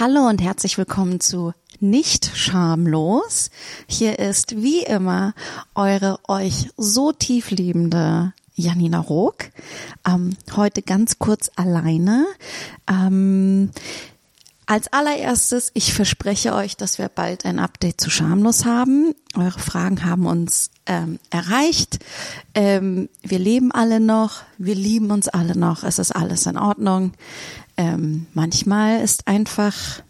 Hallo und herzlich willkommen zu Nicht schamlos. Hier ist wie immer eure euch so tief liebende Janina Rook. Ähm, heute ganz kurz alleine. Ähm, als allererstes, ich verspreche euch, dass wir bald ein Update zu Schamlos haben. Eure Fragen haben uns ähm, erreicht. Ähm, wir leben alle noch, wir lieben uns alle noch, es ist alles in Ordnung. Ähm, manchmal ist einfach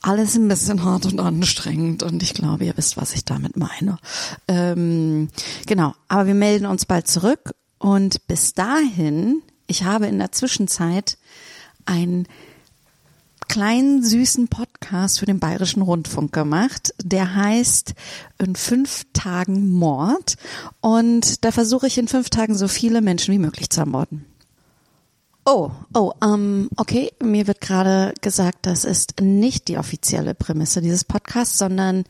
alles ein bisschen hart und anstrengend und ich glaube, ihr wisst, was ich damit meine. Ähm, genau, aber wir melden uns bald zurück und bis dahin, ich habe in der Zwischenzeit ein kleinen süßen Podcast für den Bayerischen Rundfunk gemacht. Der heißt in fünf Tagen Mord und da versuche ich in fünf Tagen so viele Menschen wie möglich zu ermorden. Oh, oh, ähm, okay. Mir wird gerade gesagt, das ist nicht die offizielle Prämisse dieses Podcasts, sondern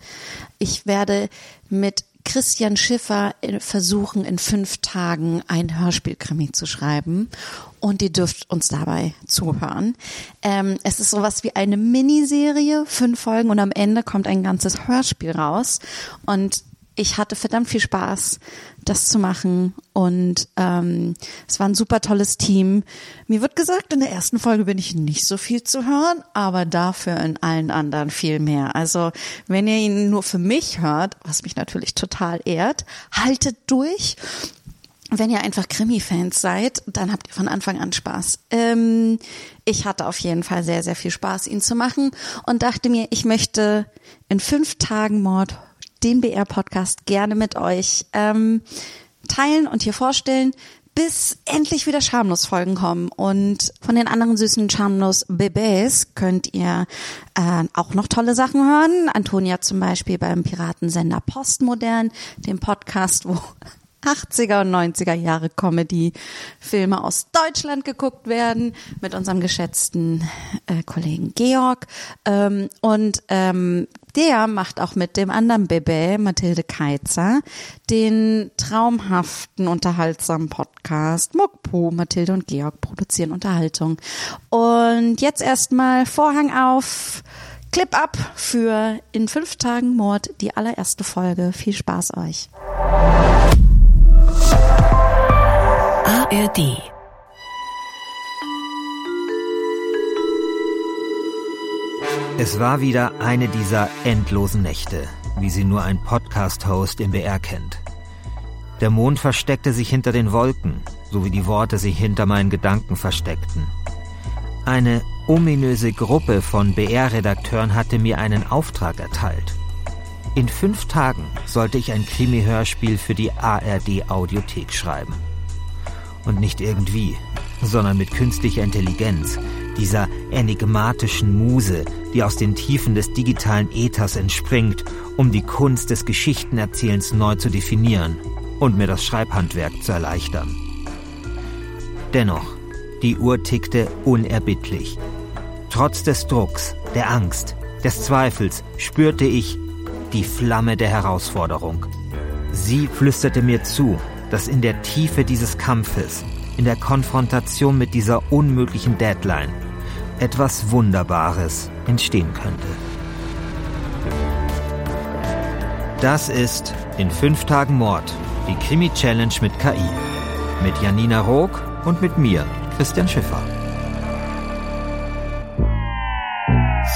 ich werde mit Christian Schiffer versuchen, in fünf Tagen ein Hörspielkrimi zu schreiben. Und ihr dürft uns dabei zuhören. Ähm, es ist sowas wie eine Miniserie, fünf Folgen und am Ende kommt ein ganzes Hörspiel raus. Und ich hatte verdammt viel Spaß, das zu machen und ähm, es war ein super tolles Team. Mir wird gesagt, in der ersten Folge bin ich nicht so viel zu hören, aber dafür in allen anderen viel mehr. Also wenn ihr ihn nur für mich hört, was mich natürlich total ehrt, haltet durch. Wenn ihr einfach Krimi-Fans seid, dann habt ihr von Anfang an Spaß. Ähm, ich hatte auf jeden Fall sehr, sehr viel Spaß, ihn zu machen und dachte mir, ich möchte in fünf Tagen Mord den BR-Podcast gerne mit euch ähm, teilen und hier vorstellen, bis endlich wieder schamlos Folgen kommen. Und von den anderen süßen schamlos Bebés könnt ihr äh, auch noch tolle Sachen hören. Antonia zum Beispiel beim Piratensender Postmodern, dem Podcast, wo 80er und 90er Jahre Comedy-Filme aus Deutschland geguckt werden mit unserem geschätzten äh, Kollegen Georg. Ähm, und ähm, der macht auch mit dem anderen Bebe, Mathilde Keizer, den traumhaften, unterhaltsamen Podcast Muckpo. Mathilde und Georg produzieren Unterhaltung. Und jetzt erstmal Vorhang auf. Clip up für in fünf Tagen Mord, die allererste Folge. Viel Spaß euch. ARD Es war wieder eine dieser endlosen Nächte, wie sie nur ein Podcast-Host im BR kennt. Der Mond versteckte sich hinter den Wolken, so wie die Worte sich hinter meinen Gedanken versteckten. Eine ominöse Gruppe von BR-Redakteuren hatte mir einen Auftrag erteilt. In fünf Tagen sollte ich ein Krimi-Hörspiel für die ARD-Audiothek schreiben. Und nicht irgendwie, sondern mit künstlicher Intelligenz, dieser enigmatischen Muse, die aus den Tiefen des digitalen Äthers entspringt, um die Kunst des Geschichtenerzählens neu zu definieren und mir das Schreibhandwerk zu erleichtern. Dennoch, die Uhr tickte unerbittlich. Trotz des Drucks, der Angst, des Zweifels spürte ich die Flamme der Herausforderung. Sie flüsterte mir zu, dass in der Tiefe dieses Kampfes, in der Konfrontation mit dieser unmöglichen Deadline, etwas Wunderbares entstehen könnte. Das ist in fünf Tagen Mord, die Krimi-Challenge mit KI. Mit Janina Rook und mit mir, Christian Schiffer.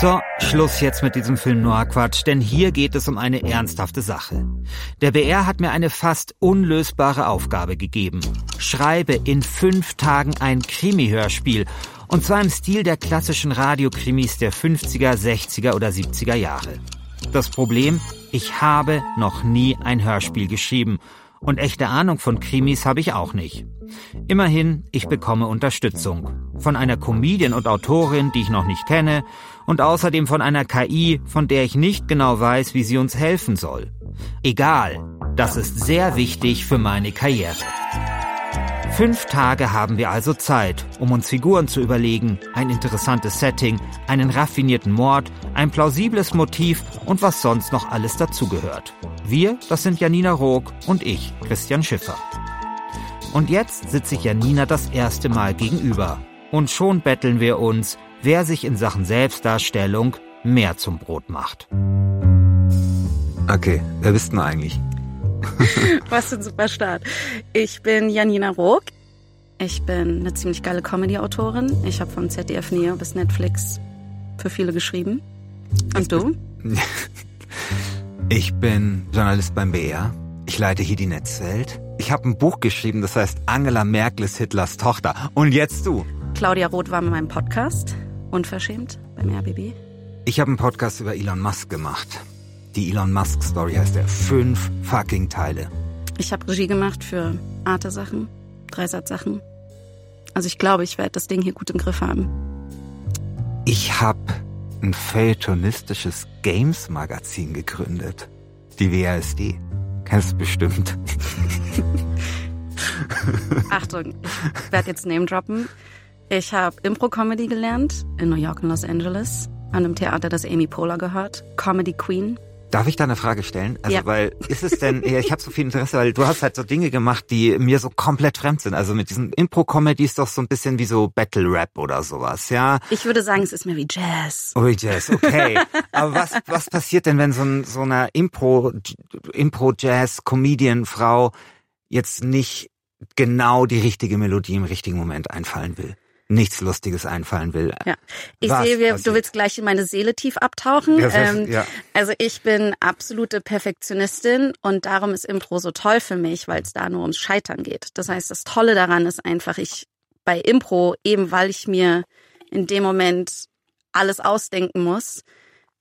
So, Schluss jetzt mit diesem Film Noir Quatsch, denn hier geht es um eine ernsthafte Sache. Der BR hat mir eine fast unlösbare Aufgabe gegeben. Schreibe in fünf Tagen ein Krimi-Hörspiel und zwar im Stil der klassischen Radiokrimis der 50er, 60er oder 70er Jahre. Das Problem, ich habe noch nie ein Hörspiel geschrieben und echte Ahnung von Krimis habe ich auch nicht. Immerhin, ich bekomme Unterstützung. Von einer Comedian und Autorin, die ich noch nicht kenne, und außerdem von einer KI, von der ich nicht genau weiß, wie sie uns helfen soll. Egal, das ist sehr wichtig für meine Karriere. Fünf Tage haben wir also Zeit, um uns Figuren zu überlegen, ein interessantes Setting, einen raffinierten Mord, ein plausibles Motiv und was sonst noch alles dazugehört. Wir, das sind Janina Rook und ich, Christian Schiffer. Und jetzt sitze ich Janina das erste Mal gegenüber. Und schon betteln wir uns, wer sich in Sachen Selbstdarstellung mehr zum Brot macht. Okay, wer bist du eigentlich? Was für ein super Start. Ich bin Janina Rook. Ich bin eine ziemlich geile Comedy-Autorin. Ich habe von ZDF Neo bis Netflix für viele geschrieben. Und du? Ich bin Journalist beim BR. Ich leite hier die Netzwelt. Ich habe ein Buch geschrieben, das heißt Angela Merkel ist Hitlers Tochter. Und jetzt du. Claudia Roth war mit meinem Podcast. Unverschämt beim RBB. Ich habe einen Podcast über Elon Musk gemacht. Die Elon Musk Story heißt er. Fünf fucking Teile. Ich habe Regie gemacht für Arte-Sachen, Dreisatz-Sachen. Also ich glaube, ich werde das Ding hier gut im Griff haben. Ich habe ein feuilletonistisches Games-Magazin gegründet. Die WASD. Kennst du bestimmt. Achtung, ich werde jetzt Name droppen. Ich habe Impro-Comedy gelernt in New York und Los Angeles an einem Theater, das Amy Poehler gehört. Comedy Queen. Darf ich da eine Frage stellen? Also, Ja. weil ist es denn, ja, ich habe so viel Interesse, weil du hast halt so Dinge gemacht, die mir so komplett fremd sind. Also mit diesen Impro-Comedy ist doch so ein bisschen wie so Battle-Rap oder sowas, ja? Ich würde sagen, es ist mehr wie Jazz. Oh, Jazz, okay. Aber was, was passiert denn, wenn so, ein, so eine Impro, Impro-Jazz-Comedian-Frau jetzt nicht genau die richtige Melodie im richtigen Moment einfallen will? Nichts Lustiges einfallen will. Ja. Ich Was sehe, wir, du willst gleich in meine Seele tief abtauchen. Ja, sehr- ähm, ja. Also ich bin absolute Perfektionistin und darum ist Impro so toll für mich, weil es da nur ums Scheitern geht. Das heißt, das Tolle daran ist einfach, ich bei Impro, eben weil ich mir in dem Moment alles ausdenken muss,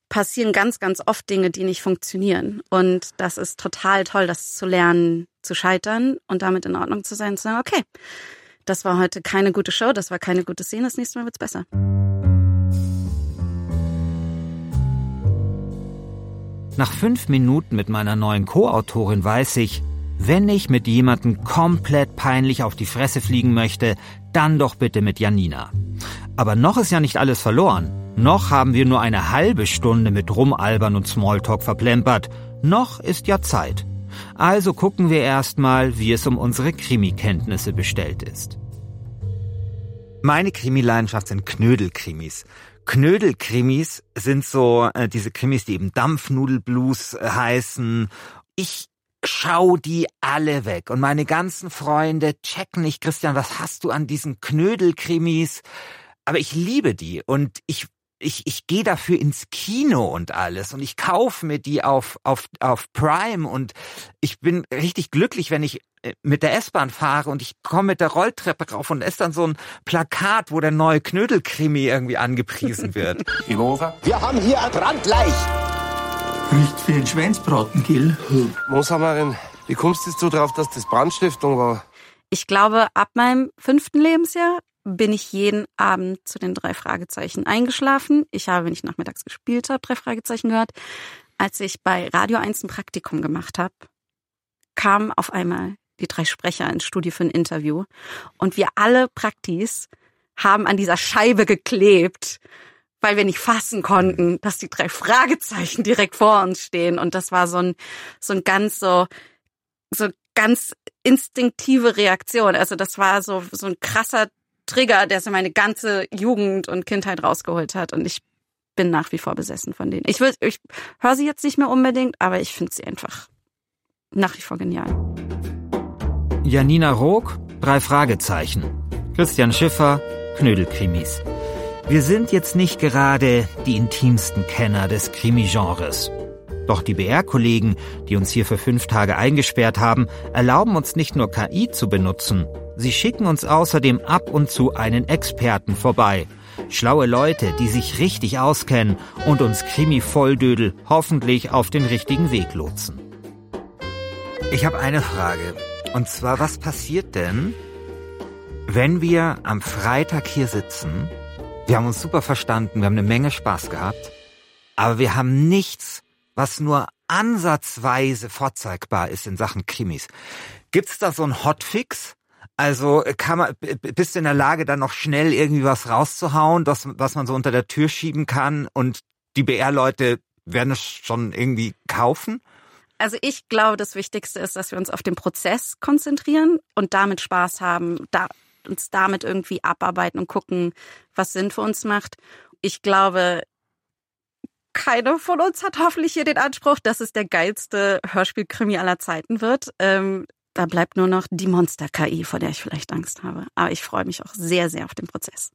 passieren ganz, ganz oft Dinge, die nicht funktionieren. Und das ist total toll, das zu lernen, zu scheitern und damit in Ordnung zu sein, zu sagen, okay, das war heute keine gute Show, das war keine gute Szene, das nächste Mal wird's besser. Nach fünf Minuten mit meiner neuen Co-Autorin weiß ich, wenn ich mit jemandem komplett peinlich auf die Fresse fliegen möchte, dann doch bitte mit Janina. Aber noch ist ja nicht alles verloren. Noch haben wir nur eine halbe Stunde mit Rumalbern und Smalltalk verplempert. Noch ist ja Zeit. Also gucken wir erstmal, wie es um unsere Krimikenntnisse bestellt ist. Meine Krimileidenschaft sind Knödelkrimis. Knödelkrimis sind so äh, diese Krimis, die eben Dampfnudelblues äh, heißen. Ich schau die alle weg und meine ganzen Freunde checken nicht, Christian, was hast du an diesen Knödelkrimis? Aber ich liebe die und ich ich, ich gehe dafür ins Kino und alles und ich kaufe mir die auf, auf, auf Prime und ich bin richtig glücklich, wenn ich äh, mit der S-Bahn fahre und ich komme mit der Rolltreppe rauf und da ist dann so ein Plakat, wo der neue Knödelkrimi irgendwie angepriesen wird. Ivover? Wir haben hier ein Brandleich. Riecht wie ein Schweinsbraten, Gil. Mooshammerin, wie kommst du drauf, dass das Brandstiftung war? Ich glaube, ab meinem fünften Lebensjahr bin ich jeden Abend zu den drei Fragezeichen eingeschlafen. Ich habe, wenn ich nachmittags gespielt habe, drei Fragezeichen gehört. Als ich bei Radio 1 ein Praktikum gemacht habe, kamen auf einmal die drei Sprecher ins Studio für ein Interview. Und wir alle Praktis haben an dieser Scheibe geklebt, weil wir nicht fassen konnten, dass die drei Fragezeichen direkt vor uns stehen. Und das war so ein, so ein ganz so, so ganz instinktive Reaktion. Also das war so, so ein krasser Trigger, der so meine ganze Jugend und Kindheit rausgeholt hat. Und ich bin nach wie vor besessen von denen. Ich ich höre sie jetzt nicht mehr unbedingt, aber ich finde sie einfach nach wie vor genial. Janina Rook, drei Fragezeichen. Christian Schiffer, Knödelkrimis. Wir sind jetzt nicht gerade die intimsten Kenner des Krimi-Genres. Doch die BR-Kollegen, die uns hier für fünf Tage eingesperrt haben, erlauben uns nicht nur KI zu benutzen, sie schicken uns außerdem ab und zu einen Experten vorbei. Schlaue Leute, die sich richtig auskennen und uns Krimi-Volldödel hoffentlich auf den richtigen Weg lotsen. Ich habe eine Frage. Und zwar, was passiert denn, wenn wir am Freitag hier sitzen? Wir haben uns super verstanden, wir haben eine Menge Spaß gehabt, aber wir haben nichts, was nur ansatzweise vorzeigbar ist in Sachen Krimis. Gibt's da so einen Hotfix? Also kann man, bist du in der Lage, dann noch schnell irgendwie was rauszuhauen, das, was man so unter der Tür schieben kann und die BR-Leute werden es schon irgendwie kaufen? Also ich glaube, das Wichtigste ist, dass wir uns auf den Prozess konzentrieren und damit Spaß haben, da uns damit irgendwie abarbeiten und gucken, was Sinn für uns macht. Ich glaube, keine von uns hat hoffentlich hier den Anspruch, dass es der geilste Hörspielkrimi aller Zeiten wird. Ähm, da bleibt nur noch die Monster-KI, vor der ich vielleicht Angst habe. Aber ich freue mich auch sehr, sehr auf den Prozess.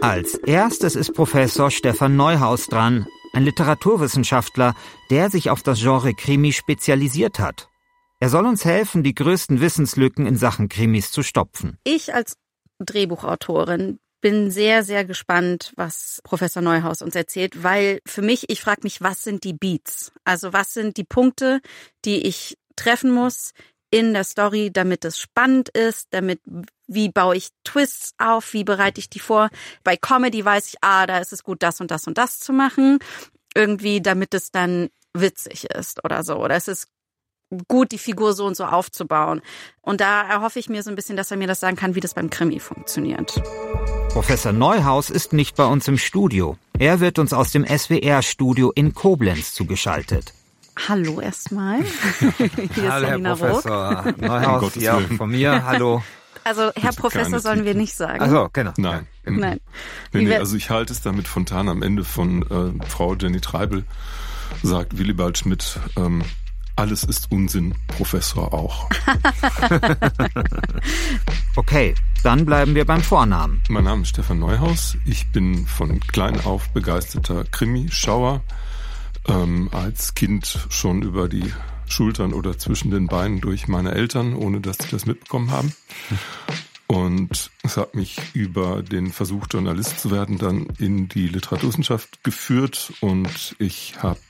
Als erstes ist Professor Stefan Neuhaus dran, ein Literaturwissenschaftler, der sich auf das Genre Krimi spezialisiert hat. Er soll uns helfen, die größten Wissenslücken in Sachen Krimis zu stopfen. Ich als Drehbuchautorin bin sehr, sehr gespannt, was Professor Neuhaus uns erzählt, weil für mich, ich frage mich, was sind die Beats? Also was sind die Punkte, die ich treffen muss in der Story, damit es spannend ist, damit, wie baue ich Twists auf, wie bereite ich die vor? Bei Comedy weiß ich, ah, da ist es gut, das und das und das zu machen. Irgendwie, damit es dann witzig ist oder so. Oder es ist gut, die Figur so und so aufzubauen. Und da erhoffe ich mir so ein bisschen, dass er mir das sagen kann, wie das beim Krimi funktioniert. Professor Neuhaus ist nicht bei uns im Studio. Er wird uns aus dem SWR-Studio in Koblenz zugeschaltet. Hallo erstmal. Hier Hallo, Herr Professor Roth. Neuhaus, ja, von mir. Hallo. Also Herr Professor sollen wir nicht sagen. Also genau. Nein. Nein. Nee, nee, also ich halte es damit Fontan am Ende von äh, Frau Jenny Treibel, sagt Willibald Schmidt, ähm, alles ist Unsinn, Professor auch. okay, dann bleiben wir beim Vornamen. Mein Name ist Stefan Neuhaus. Ich bin von klein auf begeisterter Krimi-Schauer. Ähm, als Kind schon über die Schultern oder zwischen den Beinen durch meine Eltern, ohne dass sie das mitbekommen haben. Und es hat mich über den Versuch, Journalist zu werden, dann in die Literaturwissenschaft geführt. Und ich habe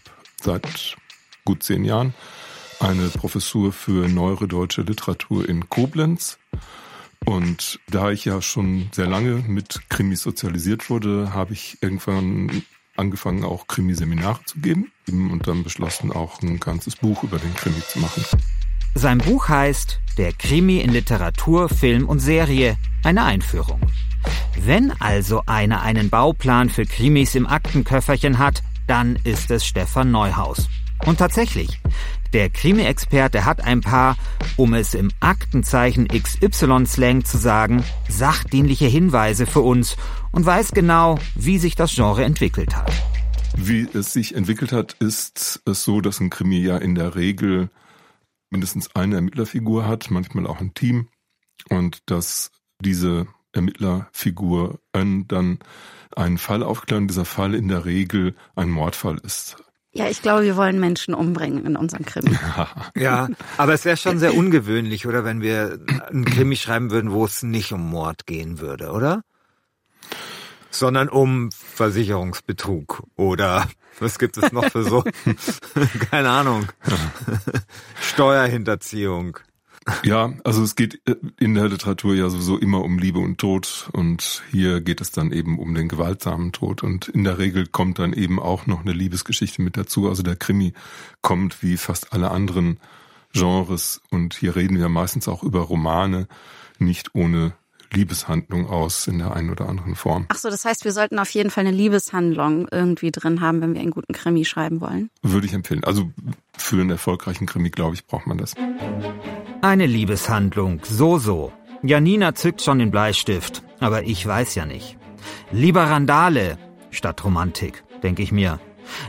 seit gut zehn Jahren eine Professur für neuere deutsche Literatur in Koblenz. Und da ich ja schon sehr lange mit Krimis sozialisiert wurde, habe ich irgendwann angefangen, auch Krimiseminare zu geben und dann beschlossen, auch ein ganzes Buch über den Krimi zu machen. Sein Buch heißt Der Krimi in Literatur, Film und Serie, eine Einführung. Wenn also einer einen Bauplan für Krimis im Aktenköfferchen hat, dann ist es Stefan Neuhaus. Und tatsächlich, der Krimi-Experte hat ein paar, um es im Aktenzeichen XY-Slang zu sagen, sachdienliche Hinweise für uns und weiß genau, wie sich das Genre entwickelt hat. Wie es sich entwickelt hat, ist es so, dass ein Krimi ja in der Regel mindestens eine Ermittlerfigur hat, manchmal auch ein Team und dass diese Ermittlerfigur dann einen Fall aufklärt und dieser Fall in der Regel ein Mordfall ist. Ja, ich glaube, wir wollen Menschen umbringen in unserem Krimi. ja, aber es wäre schon sehr ungewöhnlich, oder, wenn wir einen Krimi schreiben würden, wo es nicht um Mord gehen würde, oder? Sondern um Versicherungsbetrug oder was gibt es noch für so? Keine Ahnung. Steuerhinterziehung. Ja, also es geht äh, in der Literatur ja sowieso immer um Liebe und Tod und hier geht es dann eben um den gewaltsamen Tod und in der Regel kommt dann eben auch noch eine Liebesgeschichte mit dazu. Also der Krimi kommt wie fast alle anderen Genres und hier reden wir meistens auch über Romane, nicht ohne Liebeshandlung aus in der einen oder anderen Form. Ach so, das heißt, wir sollten auf jeden Fall eine Liebeshandlung irgendwie drin haben, wenn wir einen guten Krimi schreiben wollen. Würde ich empfehlen. Also für einen erfolgreichen Krimi, glaube ich, braucht man das. Eine Liebeshandlung, so so. Janina zückt schon den Bleistift, aber ich weiß ja nicht. Lieber Randale statt Romantik, denke ich mir.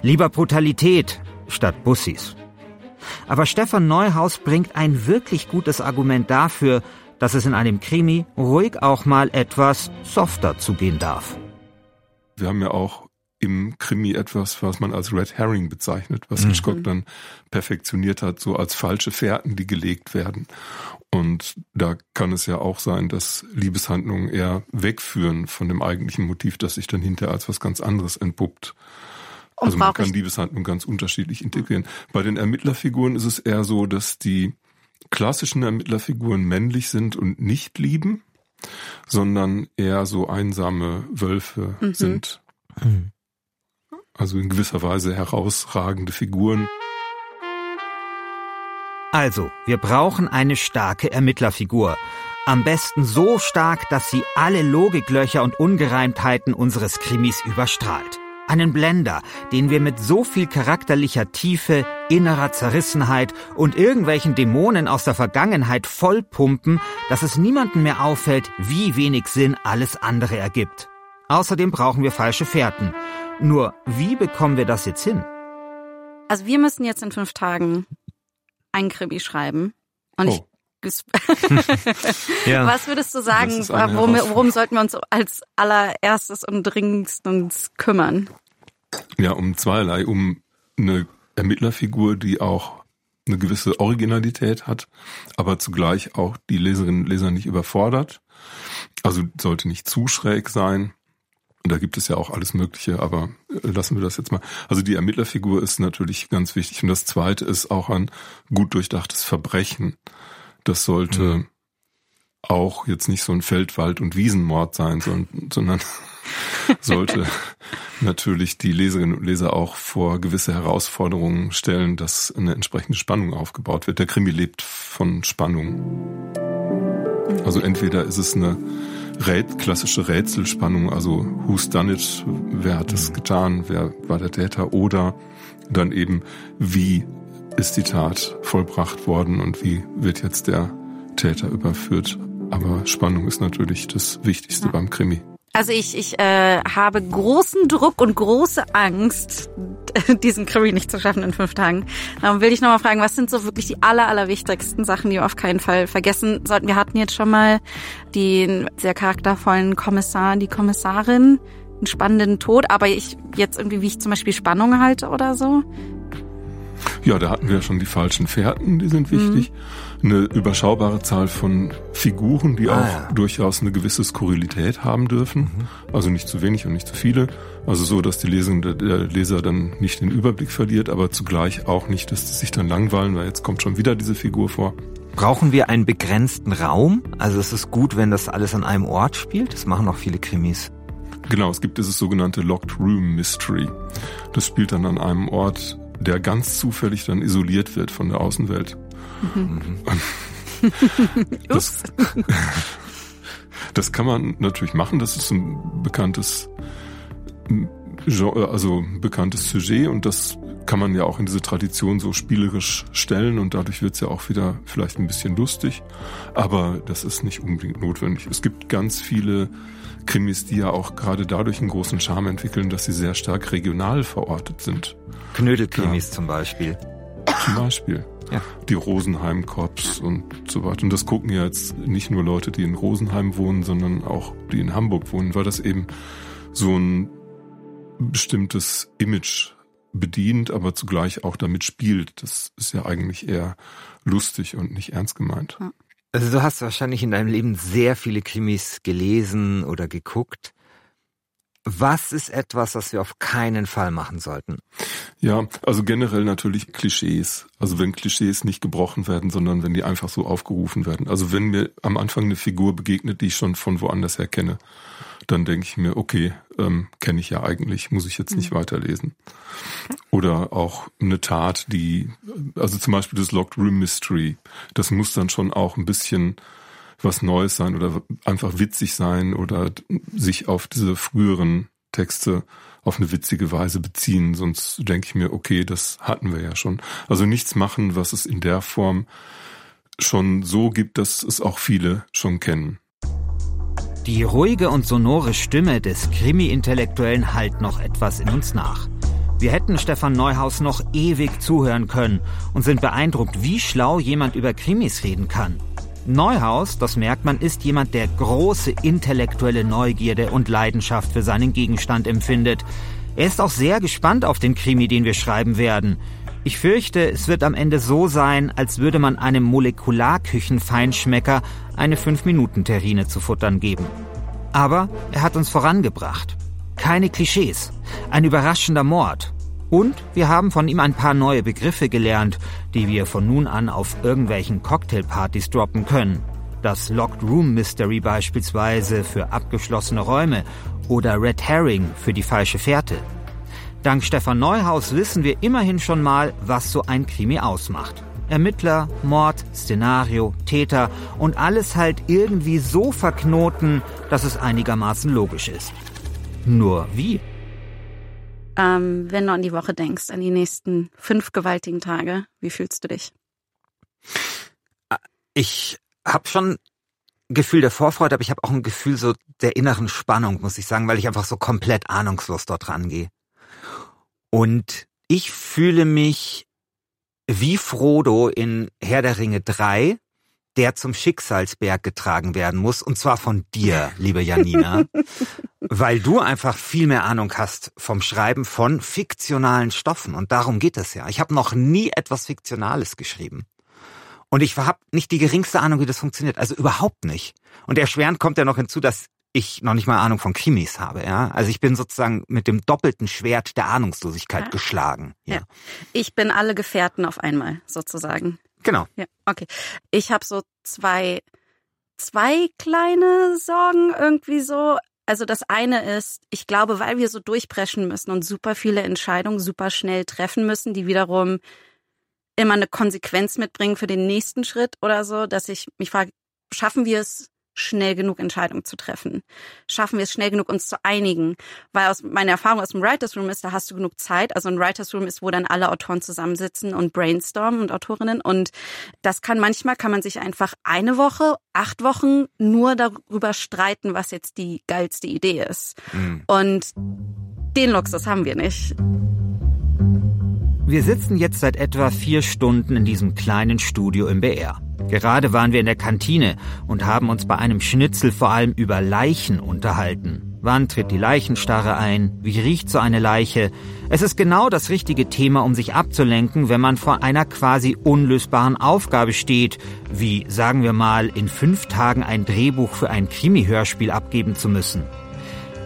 Lieber Brutalität statt Bussis. Aber Stefan Neuhaus bringt ein wirklich gutes Argument dafür, dass es in einem Krimi ruhig auch mal etwas softer zugehen darf. Wir haben ja auch im Krimi etwas, was man als Red Herring bezeichnet, was mhm. Hitchcock dann perfektioniert hat, so als falsche Fährten, die gelegt werden. Und da kann es ja auch sein, dass Liebeshandlungen eher wegführen von dem eigentlichen Motiv, das sich dann hinterher als was ganz anderes entpuppt. also man kann Liebeshandlungen ganz unterschiedlich integrieren. Bei den Ermittlerfiguren ist es eher so, dass die klassischen Ermittlerfiguren männlich sind und nicht lieben, sondern eher so einsame Wölfe mhm. sind. Mhm. Also in gewisser Weise herausragende Figuren. Also, wir brauchen eine starke Ermittlerfigur. Am besten so stark, dass sie alle Logiklöcher und Ungereimtheiten unseres Krimis überstrahlt. Einen Blender, den wir mit so viel charakterlicher Tiefe, innerer Zerrissenheit und irgendwelchen Dämonen aus der Vergangenheit vollpumpen, dass es niemandem mehr auffällt, wie wenig Sinn alles andere ergibt. Außerdem brauchen wir falsche Fährten. Nur, wie bekommen wir das jetzt hin? Also wir müssen jetzt in fünf Tagen ein Krimi schreiben. Und oh. ich ja. Was würdest du sagen, worum, worum, sollten wir uns als allererstes und dringendstens kümmern? Ja, um zweierlei. Um eine Ermittlerfigur, die auch eine gewisse Originalität hat, aber zugleich auch die Leserinnen und Leser nicht überfordert. Also sollte nicht zu schräg sein. Und da gibt es ja auch alles Mögliche, aber äh, lassen wir das jetzt mal. Also die Ermittlerfigur ist natürlich ganz wichtig. Und das zweite ist auch ein gut durchdachtes Verbrechen. Das sollte mhm. auch jetzt nicht so ein Feldwald- und Wiesenmord sein, sondern, sondern sollte natürlich die Leserinnen und Leser auch vor gewisse Herausforderungen stellen, dass eine entsprechende Spannung aufgebaut wird. Der Krimi lebt von Spannung. Also entweder ist es eine Rät, klassische Rätselspannung, also who's done it, wer hat es getan, wer war der Täter oder dann eben wie ist die Tat vollbracht worden und wie wird jetzt der Täter überführt. Aber Spannung ist natürlich das Wichtigste ja. beim Krimi. Also ich, ich äh, habe großen Druck und große Angst, diesen Krimi nicht zu schaffen in fünf Tagen. Darum will ich nochmal fragen, was sind so wirklich die aller, aller wichtigsten Sachen, die wir auf keinen Fall vergessen sollten? Wir hatten jetzt schon mal den sehr charaktervollen Kommissar, die Kommissarin, einen spannenden Tod, aber ich jetzt irgendwie, wie ich zum Beispiel Spannung halte oder so. Ja, da hatten wir ja schon die falschen Fährten, die sind wichtig. Mhm. Eine überschaubare Zahl von Figuren, die ah, auch ja. durchaus eine gewisse Skurrilität haben dürfen. Mhm. Also nicht zu wenig und nicht zu viele. Also so, dass die Lesende, der Leser dann nicht den Überblick verliert, aber zugleich auch nicht, dass die sich dann langweilen, weil jetzt kommt schon wieder diese Figur vor. Brauchen wir einen begrenzten Raum? Also es ist gut, wenn das alles an einem Ort spielt. Das machen auch viele Krimis. Genau, es gibt dieses sogenannte Locked Room Mystery. Das spielt dann an einem Ort, der ganz zufällig dann isoliert wird von der Außenwelt. Mhm. das, das kann man natürlich machen. Das ist ein bekanntes Genre, also bekanntes Sujet und das kann man ja auch in diese Tradition so spielerisch stellen und dadurch wird es ja auch wieder vielleicht ein bisschen lustig. Aber das ist nicht unbedingt notwendig. Es gibt ganz viele Krimis, die ja auch gerade dadurch einen großen Charme entwickeln, dass sie sehr stark regional verortet sind. Knödelkrimis ja. zum Beispiel. Zum Beispiel. Ja. Die Rosenheim-Cops und so weiter. Und das gucken ja jetzt nicht nur Leute, die in Rosenheim wohnen, sondern auch die in Hamburg wohnen, weil das eben so ein bestimmtes Image bedient, aber zugleich auch damit spielt. Das ist ja eigentlich eher lustig und nicht ernst gemeint. Also du hast wahrscheinlich in deinem Leben sehr viele Krimis gelesen oder geguckt. Was ist etwas, was wir auf keinen Fall machen sollten? Ja, also generell natürlich Klischees. Also wenn Klischees nicht gebrochen werden, sondern wenn die einfach so aufgerufen werden. Also wenn mir am Anfang eine Figur begegnet, die ich schon von woanders her kenne, dann denke ich mir, okay, ähm, kenne ich ja eigentlich, muss ich jetzt nicht mhm. weiterlesen. Oder auch eine Tat, die, also zum Beispiel das Locked Room Mystery, das muss dann schon auch ein bisschen was Neues sein oder einfach witzig sein oder sich auf diese früheren Texte auf eine witzige Weise beziehen. Sonst denke ich mir, okay, das hatten wir ja schon. Also nichts machen, was es in der Form schon so gibt, dass es auch viele schon kennen. Die ruhige und sonore Stimme des Krimi-Intellektuellen hallt noch etwas in uns nach. Wir hätten Stefan Neuhaus noch ewig zuhören können und sind beeindruckt, wie schlau jemand über Krimis reden kann. Neuhaus, das merkt man, ist jemand, der große intellektuelle Neugierde und Leidenschaft für seinen Gegenstand empfindet. Er ist auch sehr gespannt auf den Krimi, den wir schreiben werden. Ich fürchte, es wird am Ende so sein, als würde man einem Molekularküchenfeinschmecker eine 5-Minuten-Terrine zu futtern geben. Aber er hat uns vorangebracht. Keine Klischees. Ein überraschender Mord. Und wir haben von ihm ein paar neue Begriffe gelernt, die wir von nun an auf irgendwelchen Cocktailpartys droppen können. Das Locked Room Mystery beispielsweise für abgeschlossene Räume oder Red Herring für die falsche Fährte. Dank Stefan Neuhaus wissen wir immerhin schon mal, was so ein Krimi ausmacht. Ermittler, Mord, Szenario, Täter und alles halt irgendwie so verknoten, dass es einigermaßen logisch ist. Nur wie? Ähm, wenn du an die Woche denkst, an die nächsten fünf gewaltigen Tage, wie fühlst du dich? Ich habe schon ein Gefühl der Vorfreude, aber ich habe auch ein Gefühl so der inneren Spannung, muss ich sagen, weil ich einfach so komplett ahnungslos dort rangehe. Und ich fühle mich wie Frodo in Herr der Ringe 3, der zum Schicksalsberg getragen werden muss, und zwar von dir, liebe Janina, weil du einfach viel mehr Ahnung hast vom Schreiben von fiktionalen Stoffen. Und darum geht es ja. Ich habe noch nie etwas Fiktionales geschrieben. Und ich habe nicht die geringste Ahnung, wie das funktioniert. Also überhaupt nicht. Und erschwerend kommt ja noch hinzu, dass ich noch nicht mal Ahnung von Krimis habe, ja. Also ich bin sozusagen mit dem doppelten Schwert der Ahnungslosigkeit ja. geschlagen. Ja. ja. Ich bin alle Gefährten auf einmal, sozusagen. Genau. Ja, okay. Ich habe so zwei, zwei kleine Sorgen irgendwie so. Also das eine ist, ich glaube, weil wir so durchpreschen müssen und super viele Entscheidungen super schnell treffen müssen, die wiederum immer eine Konsequenz mitbringen für den nächsten Schritt oder so, dass ich mich frage, schaffen wir es schnell genug Entscheidungen zu treffen? Schaffen wir es schnell genug, uns zu einigen? Weil aus meiner Erfahrung aus dem Writers Room ist, da hast du genug Zeit. Also ein Writers Room ist, wo dann alle Autoren zusammensitzen und brainstormen und Autorinnen. Und das kann manchmal, kann man sich einfach eine Woche, acht Wochen nur darüber streiten, was jetzt die geilste Idee ist. Mhm. Und den Luxus haben wir nicht. Wir sitzen jetzt seit etwa vier Stunden in diesem kleinen Studio im BR. Gerade waren wir in der Kantine und haben uns bei einem Schnitzel vor allem über Leichen unterhalten. Wann tritt die Leichenstarre ein? Wie riecht so eine Leiche? Es ist genau das richtige Thema, um sich abzulenken, wenn man vor einer quasi unlösbaren Aufgabe steht, wie, sagen wir mal, in fünf Tagen ein Drehbuch für ein Krimi-Hörspiel abgeben zu müssen.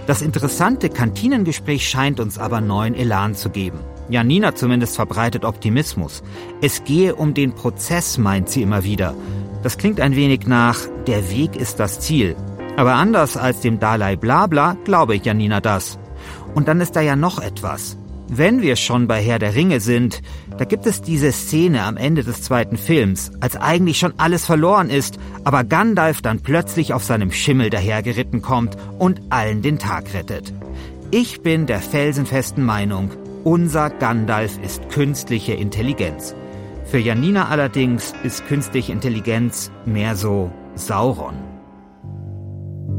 Das interessante Kantinengespräch scheint uns aber neuen Elan zu geben. Janina zumindest verbreitet Optimismus. Es gehe um den Prozess, meint sie immer wieder. Das klingt ein wenig nach, der Weg ist das Ziel. Aber anders als dem Dalai Blabla glaube ich Janina das. Und dann ist da ja noch etwas. Wenn wir schon bei Herr der Ringe sind, da gibt es diese Szene am Ende des zweiten Films, als eigentlich schon alles verloren ist, aber Gandalf dann plötzlich auf seinem Schimmel dahergeritten kommt und allen den Tag rettet. Ich bin der felsenfesten Meinung, unser Gandalf ist künstliche Intelligenz. Für Janina allerdings ist künstliche Intelligenz mehr so Sauron.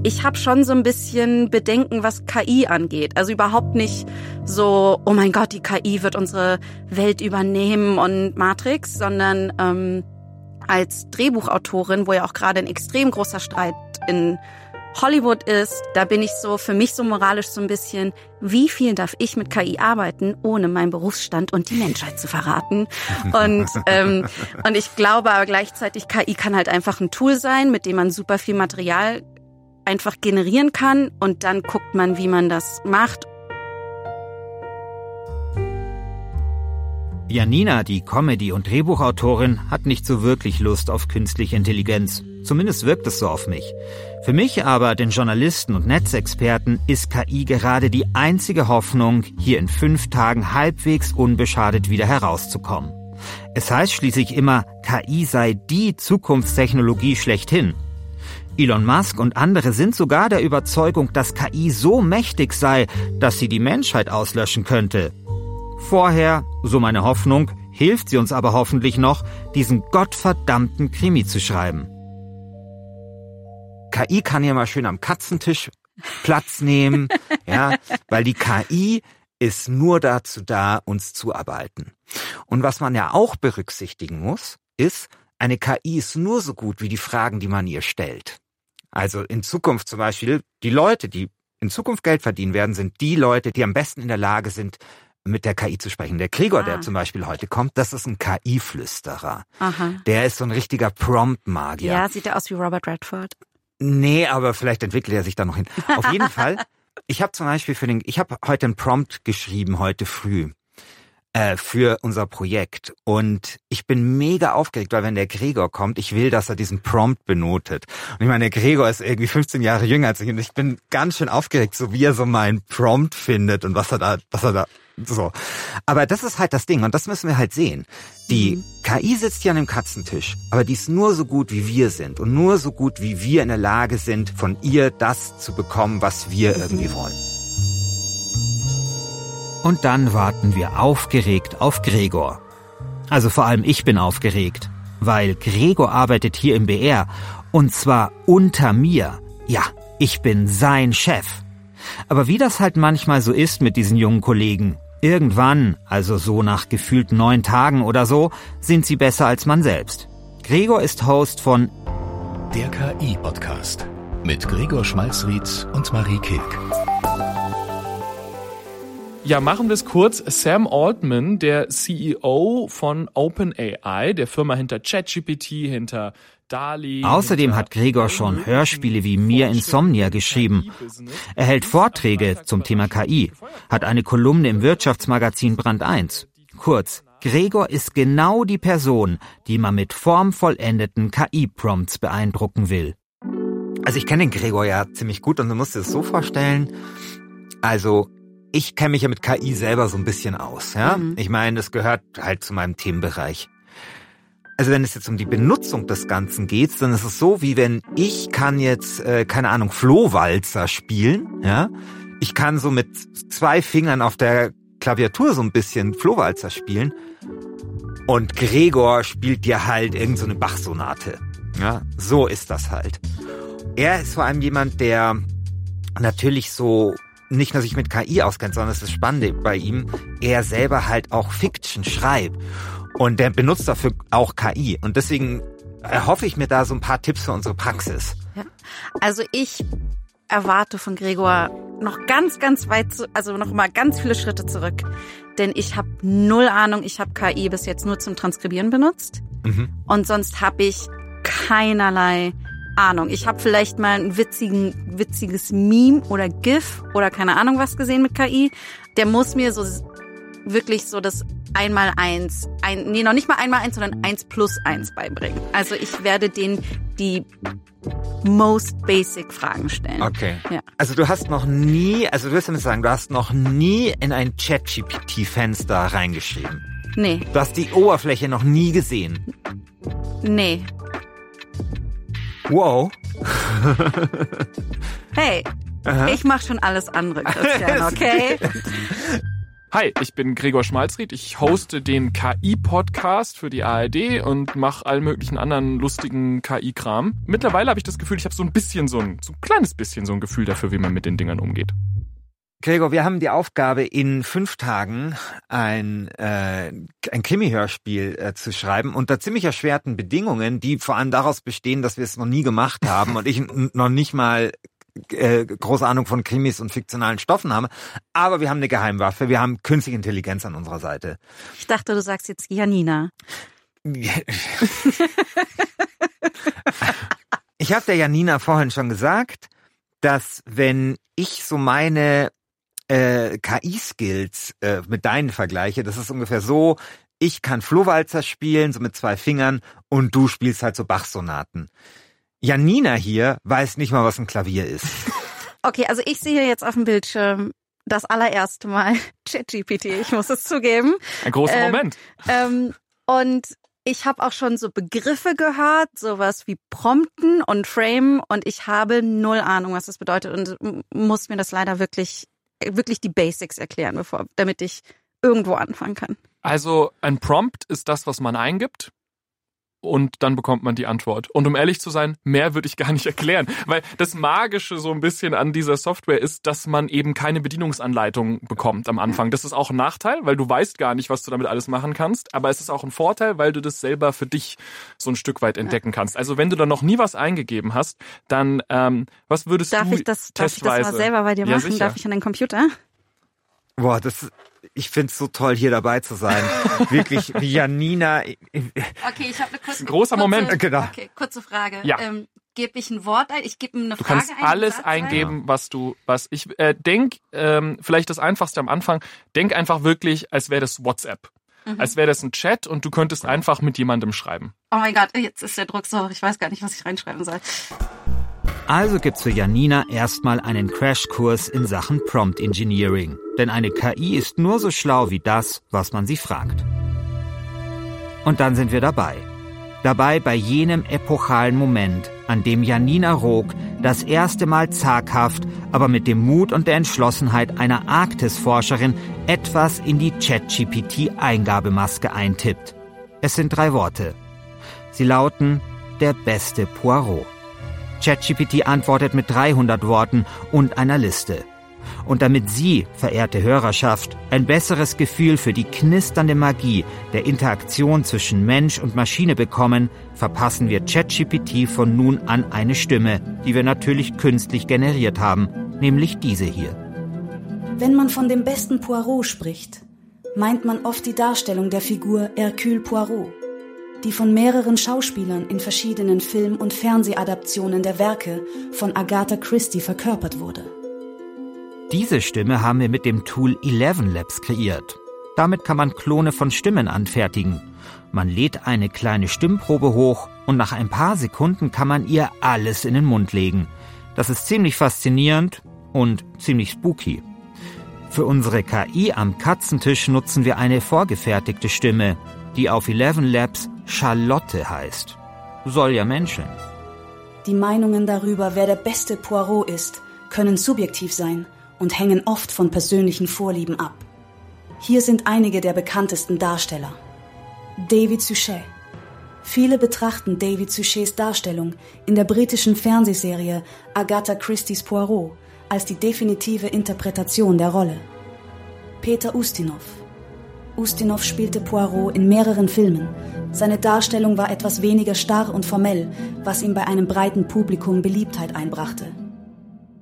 Ich habe schon so ein bisschen Bedenken, was KI angeht. Also überhaupt nicht so, oh mein Gott, die KI wird unsere Welt übernehmen und Matrix, sondern ähm, als Drehbuchautorin, wo ja auch gerade ein extrem großer Streit in Hollywood ist, da bin ich so für mich so moralisch so ein bisschen, wie viel darf ich mit KI arbeiten, ohne meinen Berufsstand und die Menschheit zu verraten? Und, ähm, und ich glaube aber gleichzeitig, KI kann halt einfach ein Tool sein, mit dem man super viel Material einfach generieren kann und dann guckt man, wie man das macht. Janina, die Comedy- und Drehbuchautorin, hat nicht so wirklich Lust auf künstliche Intelligenz. Zumindest wirkt es so auf mich. Für mich aber, den Journalisten und Netzexperten, ist KI gerade die einzige Hoffnung, hier in fünf Tagen halbwegs unbeschadet wieder herauszukommen. Es heißt schließlich immer, KI sei die Zukunftstechnologie schlechthin. Elon Musk und andere sind sogar der Überzeugung, dass KI so mächtig sei, dass sie die Menschheit auslöschen könnte. Vorher, so meine Hoffnung, hilft sie uns aber hoffentlich noch, diesen gottverdammten Krimi zu schreiben. KI kann ja mal schön am Katzentisch Platz nehmen, ja, weil die KI ist nur dazu da, uns zu arbeiten. Und was man ja auch berücksichtigen muss, ist, eine KI ist nur so gut wie die Fragen, die man ihr stellt. Also in Zukunft zum Beispiel, die Leute, die in Zukunft Geld verdienen werden, sind die Leute, die am besten in der Lage sind, mit der KI zu sprechen. Der Gregor, ah. der zum Beispiel heute kommt, das ist ein KI-Flüsterer. Der ist so ein richtiger Prompt-Magier. Ja, sieht er aus wie Robert Redford. Nee, aber vielleicht entwickelt er sich da noch hin. Auf jeden Fall, ich habe zum Beispiel für den, ich habe heute einen Prompt geschrieben, heute früh äh, für unser Projekt. Und ich bin mega aufgeregt, weil wenn der Gregor kommt, ich will, dass er diesen Prompt benotet. Und ich meine, der Gregor ist irgendwie 15 Jahre jünger als ich und ich bin ganz schön aufgeregt, so wie er so meinen Prompt findet und was er da, was er da so. Aber das ist halt das Ding und das müssen wir halt sehen. Die mhm. KI sitzt hier an dem Katzentisch, aber die ist nur so gut, wie wir sind und nur so gut, wie wir in der Lage sind, von ihr das zu bekommen, was wir irgendwie wollen. Und dann warten wir aufgeregt auf Gregor. Also vor allem ich bin aufgeregt, weil Gregor arbeitet hier im BR und zwar unter mir. Ja, ich bin sein Chef. Aber wie das halt manchmal so ist mit diesen jungen Kollegen, irgendwann, also so nach gefühlt neun Tagen oder so, sind sie besser als man selbst. Gregor ist Host von Der KI-Podcast mit Gregor Schmalzried und Marie Kilk. Ja, machen wir es kurz. Sam Altman, der CEO von OpenAI, der Firma hinter ChatGPT, hinter. Außerdem hat Gregor schon Hörspiele wie Mir Insomnia geschrieben. Er hält Vorträge zum Thema KI, hat eine Kolumne im Wirtschaftsmagazin Brand 1. Kurz, Gregor ist genau die Person, die man mit formvollendeten KI-Prompts beeindrucken will. Also ich kenne den Gregor ja ziemlich gut und du musst dir das so vorstellen. Also ich kenne mich ja mit KI selber so ein bisschen aus. Ja? Mhm. Ich meine, das gehört halt zu meinem Themenbereich. Also wenn es jetzt um die Benutzung des Ganzen geht, dann ist es so, wie wenn ich kann jetzt, äh, keine Ahnung, Flohwalzer spielen. Ja, Ich kann so mit zwei Fingern auf der Klaviatur so ein bisschen Flohwalzer spielen. Und Gregor spielt dir halt irgendeine so Bachsonate. Ja, so ist das halt. Er ist vor allem jemand, der natürlich so nicht nur sich mit KI auskennt, sondern das ist das Spannende bei ihm, er selber halt auch Fiction schreibt. Und der benutzt dafür auch KI. Und deswegen erhoffe ich mir da so ein paar Tipps für unsere Praxis. Ja. Also ich erwarte von Gregor noch ganz, ganz weit, zu, also noch mal ganz viele Schritte zurück. Denn ich habe null Ahnung, ich habe KI bis jetzt nur zum Transkribieren benutzt. Mhm. Und sonst habe ich keinerlei Ahnung. Ich habe vielleicht mal ein witzigen, witziges Meme oder GIF oder keine Ahnung was gesehen mit KI. Der muss mir so wirklich so das einmal eins, ein, nee, noch nicht mal einmal eins, sondern eins plus eins beibringen. Also ich werde den die most basic Fragen stellen. Okay. Ja. Also du hast noch nie, also du wirst mir sagen, du hast noch nie in ein ChatGPT-Fenster reingeschrieben. Nee. Du hast die Oberfläche noch nie gesehen. Nee. Wow. hey, Aha. ich mache schon alles andere, Christian, okay? Hi, ich bin Gregor Schmalzried. Ich hoste den KI-Podcast für die ARD und mache allen möglichen anderen lustigen KI-Kram. Mittlerweile habe ich das Gefühl, ich habe so ein bisschen so ein, so ein kleines bisschen so ein Gefühl dafür, wie man mit den Dingern umgeht. Gregor, wir haben die Aufgabe, in fünf Tagen ein, äh, ein Krimi-Hörspiel äh, zu schreiben unter ziemlich erschwerten Bedingungen, die vor allem daraus bestehen, dass wir es noch nie gemacht haben und ich noch nicht mal äh, große Ahnung von Krimis und fiktionalen Stoffen habe. Aber wir haben eine Geheimwaffe, wir haben künstliche Intelligenz an unserer Seite. Ich dachte, du sagst jetzt Janina. ich habe der Janina vorhin schon gesagt, dass wenn ich so meine äh, KI-Skills äh, mit deinen vergleiche, das ist ungefähr so, ich kann Flohwalzer spielen, so mit zwei Fingern, und du spielst halt so Bachsonaten. Janina hier weiß nicht mal, was ein Klavier ist. Okay, also ich sehe jetzt auf dem Bildschirm das allererste Mal ChatGPT, ich muss es zugeben. Ein großer ähm, Moment. Ähm, und ich habe auch schon so Begriffe gehört, sowas wie Prompten und Frame und ich habe null Ahnung, was das bedeutet und muss mir das leider wirklich wirklich die Basics erklären, bevor, damit ich irgendwo anfangen kann. Also ein Prompt ist das, was man eingibt und dann bekommt man die Antwort. Und um ehrlich zu sein, mehr würde ich gar nicht erklären, weil das Magische so ein bisschen an dieser Software ist, dass man eben keine Bedienungsanleitung bekommt am Anfang. Das ist auch ein Nachteil, weil du weißt gar nicht, was du damit alles machen kannst, aber es ist auch ein Vorteil, weil du das selber für dich so ein Stück weit entdecken kannst. Also wenn du da noch nie was eingegeben hast, dann ähm, was würdest darf du ich das, Darf ich das mal selber bei dir machen? Ja, darf ich an den Computer? Boah, das ich find's so toll, hier dabei zu sein. Wirklich, wie Janina. Okay, ich habe eine kurze, großer kurze, Moment. Genau. Okay, kurze Frage. Ja. Ähm, gebe ich ein Wort ein? Ich gebe eine Frage ein. Du kannst alles eingeben, was du, was ich äh, denk. Ähm, vielleicht das Einfachste am Anfang. Denk einfach wirklich, als wäre das WhatsApp. Mhm. Als wäre das ein Chat und du könntest einfach mit jemandem schreiben. Oh mein Gott, jetzt ist der Druck so. Ich weiß gar nicht, was ich reinschreiben soll. Also gibt's für Janina erstmal einen Crashkurs in Sachen Prompt Engineering. Denn eine KI ist nur so schlau wie das, was man sie fragt. Und dann sind wir dabei. Dabei bei jenem epochalen Moment, an dem Janina Rook Das erste Mal zaghaft, aber mit dem Mut und der Entschlossenheit einer Arktisforscherin etwas in die ChatGPT-Eingabemaske eintippt. Es sind drei Worte. Sie lauten der beste Poirot. ChatGPT antwortet mit 300 Worten und einer Liste. Und damit Sie, verehrte Hörerschaft, ein besseres Gefühl für die knisternde Magie der Interaktion zwischen Mensch und Maschine bekommen, verpassen wir ChatGPT von nun an eine Stimme, die wir natürlich künstlich generiert haben, nämlich diese hier. Wenn man von dem besten Poirot spricht, meint man oft die Darstellung der Figur Hercule Poirot, die von mehreren Schauspielern in verschiedenen Film- und Fernsehadaptionen der Werke von Agatha Christie verkörpert wurde. Diese Stimme haben wir mit dem Tool Eleven Labs kreiert. Damit kann man Klone von Stimmen anfertigen. Man lädt eine kleine Stimmprobe hoch und nach ein paar Sekunden kann man ihr alles in den Mund legen. Das ist ziemlich faszinierend und ziemlich spooky. Für unsere KI am Katzentisch nutzen wir eine vorgefertigte Stimme, die auf Eleven Labs Charlotte heißt. Soll ja menscheln. Die Meinungen darüber, wer der beste Poirot ist, können subjektiv sein und hängen oft von persönlichen Vorlieben ab. Hier sind einige der bekanntesten Darsteller. David Suchet. Viele betrachten David Suchets Darstellung in der britischen Fernsehserie Agatha Christie's Poirot als die definitive Interpretation der Rolle. Peter Ustinov. Ustinov spielte Poirot in mehreren Filmen. Seine Darstellung war etwas weniger starr und formell, was ihm bei einem breiten Publikum Beliebtheit einbrachte.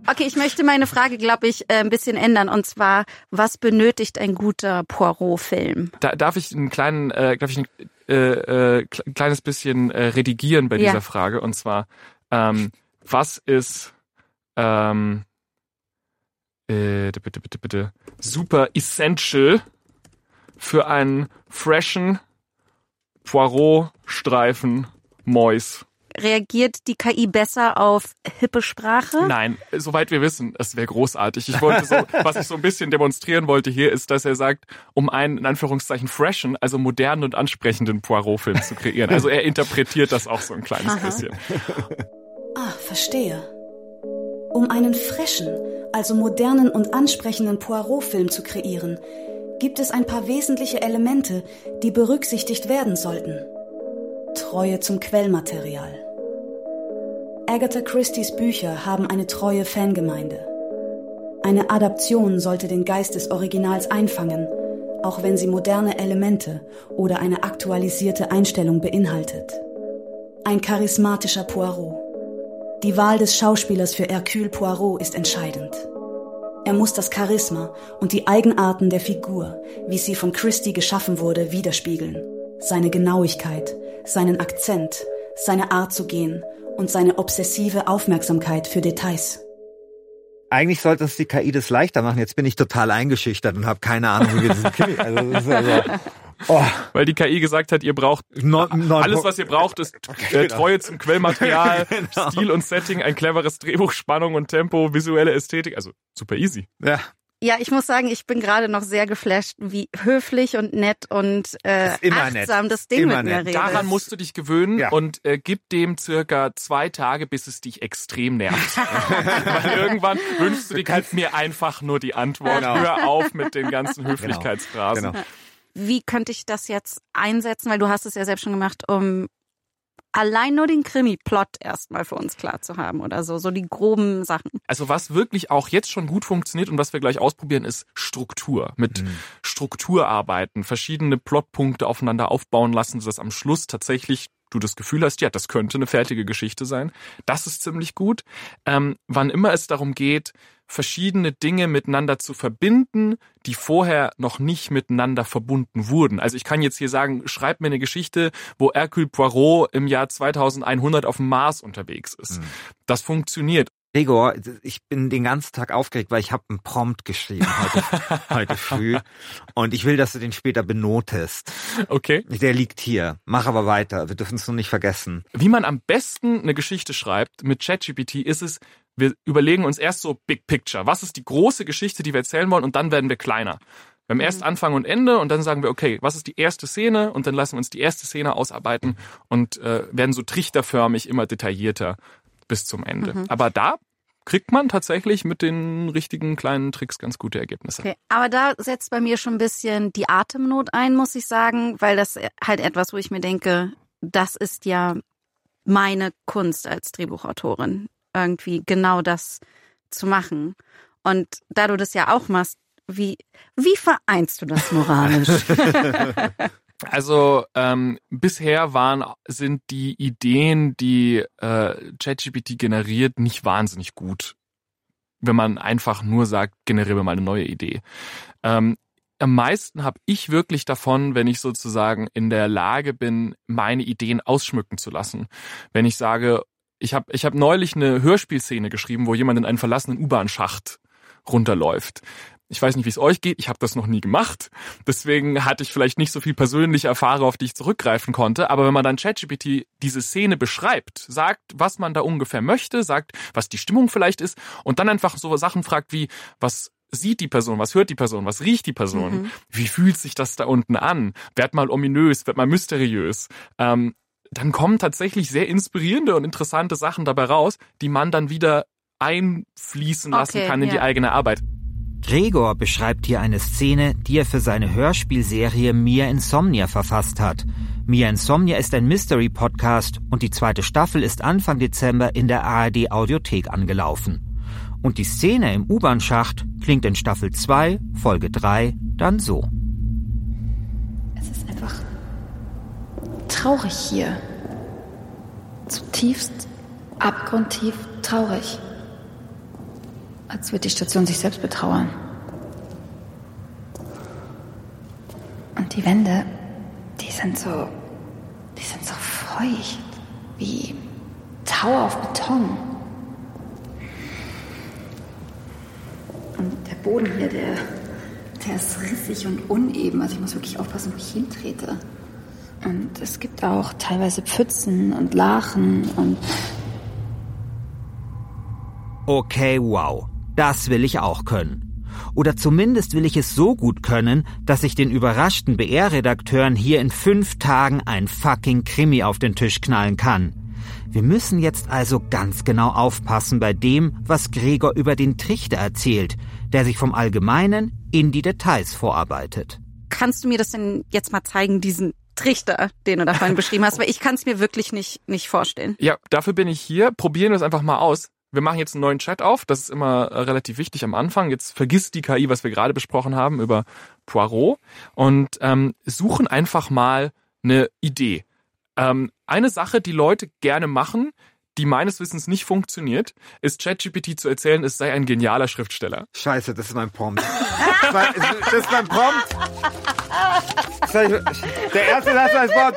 Okay, ich möchte meine Frage, glaube ich, äh, ein bisschen ändern. Und zwar, was benötigt ein guter Poirot-Film? Da, darf ich einen kleinen, äh, darf ich ein äh, äh, kleines bisschen äh, redigieren bei Ja. dieser Frage? Und zwar, ähm, was ist ähm, äh, bitte, bitte, bitte, super essential für einen freshen Poirot-Streifen Mois? Reagiert die KI besser auf hippe Sprache? Nein, soweit wir wissen, es wäre großartig. Ich wollte so, was ich so ein bisschen demonstrieren wollte hier, ist, dass er sagt, um einen in Anführungszeichen freshen, also modernen und ansprechenden Poirot-Film zu kreieren. Also er interpretiert das auch so ein kleines Aha. bisschen. Ah, verstehe. Um einen frischen, also modernen und ansprechenden Poirot-Film zu kreieren, gibt es ein paar wesentliche Elemente, die berücksichtigt werden sollten. Treue zum Quellmaterial. Agatha Christie's Bücher haben eine treue Fangemeinde. Eine Adaption sollte den Geist des Originals einfangen, auch wenn sie moderne Elemente oder eine aktualisierte Einstellung beinhaltet. Ein charismatischer Poirot. Die Wahl des Schauspielers für Hercule Poirot ist entscheidend. Er muss das Charisma und die Eigenarten der Figur, wie sie von Christie geschaffen wurde, widerspiegeln. Seine Genauigkeit, seinen Akzent, seine Art zu gehen und seine obsessive Aufmerksamkeit für Details. Eigentlich sollte uns die KI das leichter machen. Jetzt bin ich total eingeschüchtert und habe keine Ahnung, wie wir diesen Krimi. Also, das ist also, oh, Weil die KI gesagt hat, ihr braucht non, non, alles, was ihr braucht, ist äh, Treue zum Quellmaterial, Genau. Stil und Setting, ein cleveres Drehbuch, Spannung und Tempo, visuelle Ästhetik. Also super easy. Ja, Ja, ich muss sagen, ich bin gerade noch sehr geflasht, wie höflich und nett und äh, achtsam nett. das Ding Immer mit mir nett. redet. Daran musst du dich gewöhnen Ja. und äh, gib dem circa zwei Tage, bis es dich extrem nervt. Weil irgendwann wünschst du dir, gib mir einfach nur die Antwort. Genau. Hör auf mit den ganzen Höflichkeitsphrasen. genau. Wie könnte ich das jetzt einsetzen? Weil du hast es ja selbst schon gemacht, um allein nur den Krimi-Plot erstmal für uns klar zu haben oder so, so die groben Sachen. Also was wirklich auch jetzt schon gut funktioniert und was wir gleich ausprobieren, ist Struktur. Mit Struktur arbeiten, verschiedene Plotpunkte aufeinander aufbauen lassen, sodass am Schluss tatsächlich du das Gefühl hast, ja, das könnte eine fertige Geschichte sein. Das ist ziemlich gut. Ähm, wann immer es darum geht, verschiedene Dinge miteinander zu verbinden, die vorher noch nicht miteinander verbunden wurden. Also ich kann jetzt hier sagen, schreib mir eine Geschichte, wo Hercule Poirot im Jahr 2100 auf dem Mars unterwegs ist. Das funktioniert. Gregor, ich bin den ganzen Tag aufgeregt, weil ich habe einen Prompt geschrieben heute, heute früh und ich will, dass du den später benotest. Okay. Der liegt hier. Mach aber weiter. Wir dürfen es nur nicht vergessen. Wie man am besten eine Geschichte schreibt mit ChatGPT ist es, wir überlegen uns erst so Big Picture. Was ist die große Geschichte, die wir erzählen wollen und dann werden wir kleiner. Wir haben erst Anfang und Ende und dann sagen wir, okay, was ist die erste Szene und dann lassen wir uns die erste Szene ausarbeiten und äh, werden so trichterförmig immer detaillierter, bis zum Ende. Mhm. Aber da kriegt man tatsächlich mit den richtigen kleinen Tricks ganz gute Ergebnisse. Okay, aber da setzt bei mir schon ein bisschen die Atemnot ein, muss ich sagen, weil das halt etwas, wo ich mir denke, das ist ja meine Kunst als Drehbuchautorin, irgendwie genau das zu machen. Und da du das ja auch machst, wie, wie vereinst du das moralisch? Also ähm, bisher waren sind die Ideen, die äh, ChatGPT generiert, nicht wahnsinnig gut. Wenn man einfach nur sagt, generiere mal eine neue Idee. Ähm, am meisten habe ich wirklich davon, wenn ich sozusagen in der Lage bin, meine Ideen ausschmücken zu lassen. Wenn ich sage, ich habe ich hab neulich eine Hörspielszene geschrieben, wo jemand in einen verlassenen U-Bahn-Schacht runterläuft. Ich weiß nicht, wie es euch geht. Ich habe das noch nie gemacht. Deswegen hatte ich vielleicht nicht so viel persönliche Erfahrung, auf die ich zurückgreifen konnte. Aber wenn man dann ChatGPT diese Szene beschreibt, sagt, was man da ungefähr möchte, sagt, was die Stimmung vielleicht ist und dann einfach so Sachen fragt wie, was sieht die Person, was hört die Person, was riecht die Person, mhm. wie fühlt sich das da unten an, wird mal ominös, wird mal mysteriös, ähm, dann kommen tatsächlich sehr inspirierende und interessante Sachen dabei raus, die man dann wieder einfließen lassen okay, kann in ja. die eigene Arbeit. Gregor beschreibt hier eine Szene, die er für seine Hörspielserie Mia Insomnia verfasst hat. Mia Insomnia ist ein Mystery-Podcast und die zweite Staffel ist Anfang Dezember in der ARD Audiothek angelaufen. Und die Szene im U-Bahn-Schacht klingt in Staffel 2, Folge 3 dann so. Traurig hier. Zutiefst, abgrundtief traurig als würde die Station sich selbst betrauern. Und die Wände, die sind so, die sind so feucht, wie Tau auf Beton. Und der Boden hier, der, der ist rissig und uneben. Also ich muss wirklich aufpassen, wo ich hintrete. Und es gibt auch teilweise Pfützen und Lachen und... Okay, wow. Das will ich auch können. Oder zumindest will ich es so gut können, dass ich den überraschten BR-Redakteuren hier in fünf Tagen ein fucking Krimi auf den Tisch knallen kann. Wir müssen jetzt also ganz genau aufpassen bei dem, was Gregor über den Trichter erzählt, der sich vom Allgemeinen in die Details vorarbeitet. Kannst du mir das denn jetzt mal zeigen, diesen Trichter, den du da vorhin beschrieben hast, weil ich kann es mir wirklich nicht, nicht vorstellen. Ja, dafür bin ich hier. Probieren wir es einfach mal aus wir machen jetzt einen neuen Chat auf. Das ist immer äh, relativ wichtig am Anfang. Jetzt vergisst die KI, was wir gerade besprochen haben über Poirot und ähm, suchen einfach mal eine Idee. Ähm, eine Sache, die Leute gerne machen, die meines Wissens nicht funktioniert, ist ChatGPT zu erzählen, es sei ein genialer Schriftsteller. Scheiße, das ist mein Prompt. Das ist mein Prompt. Der erste Satz als Wort.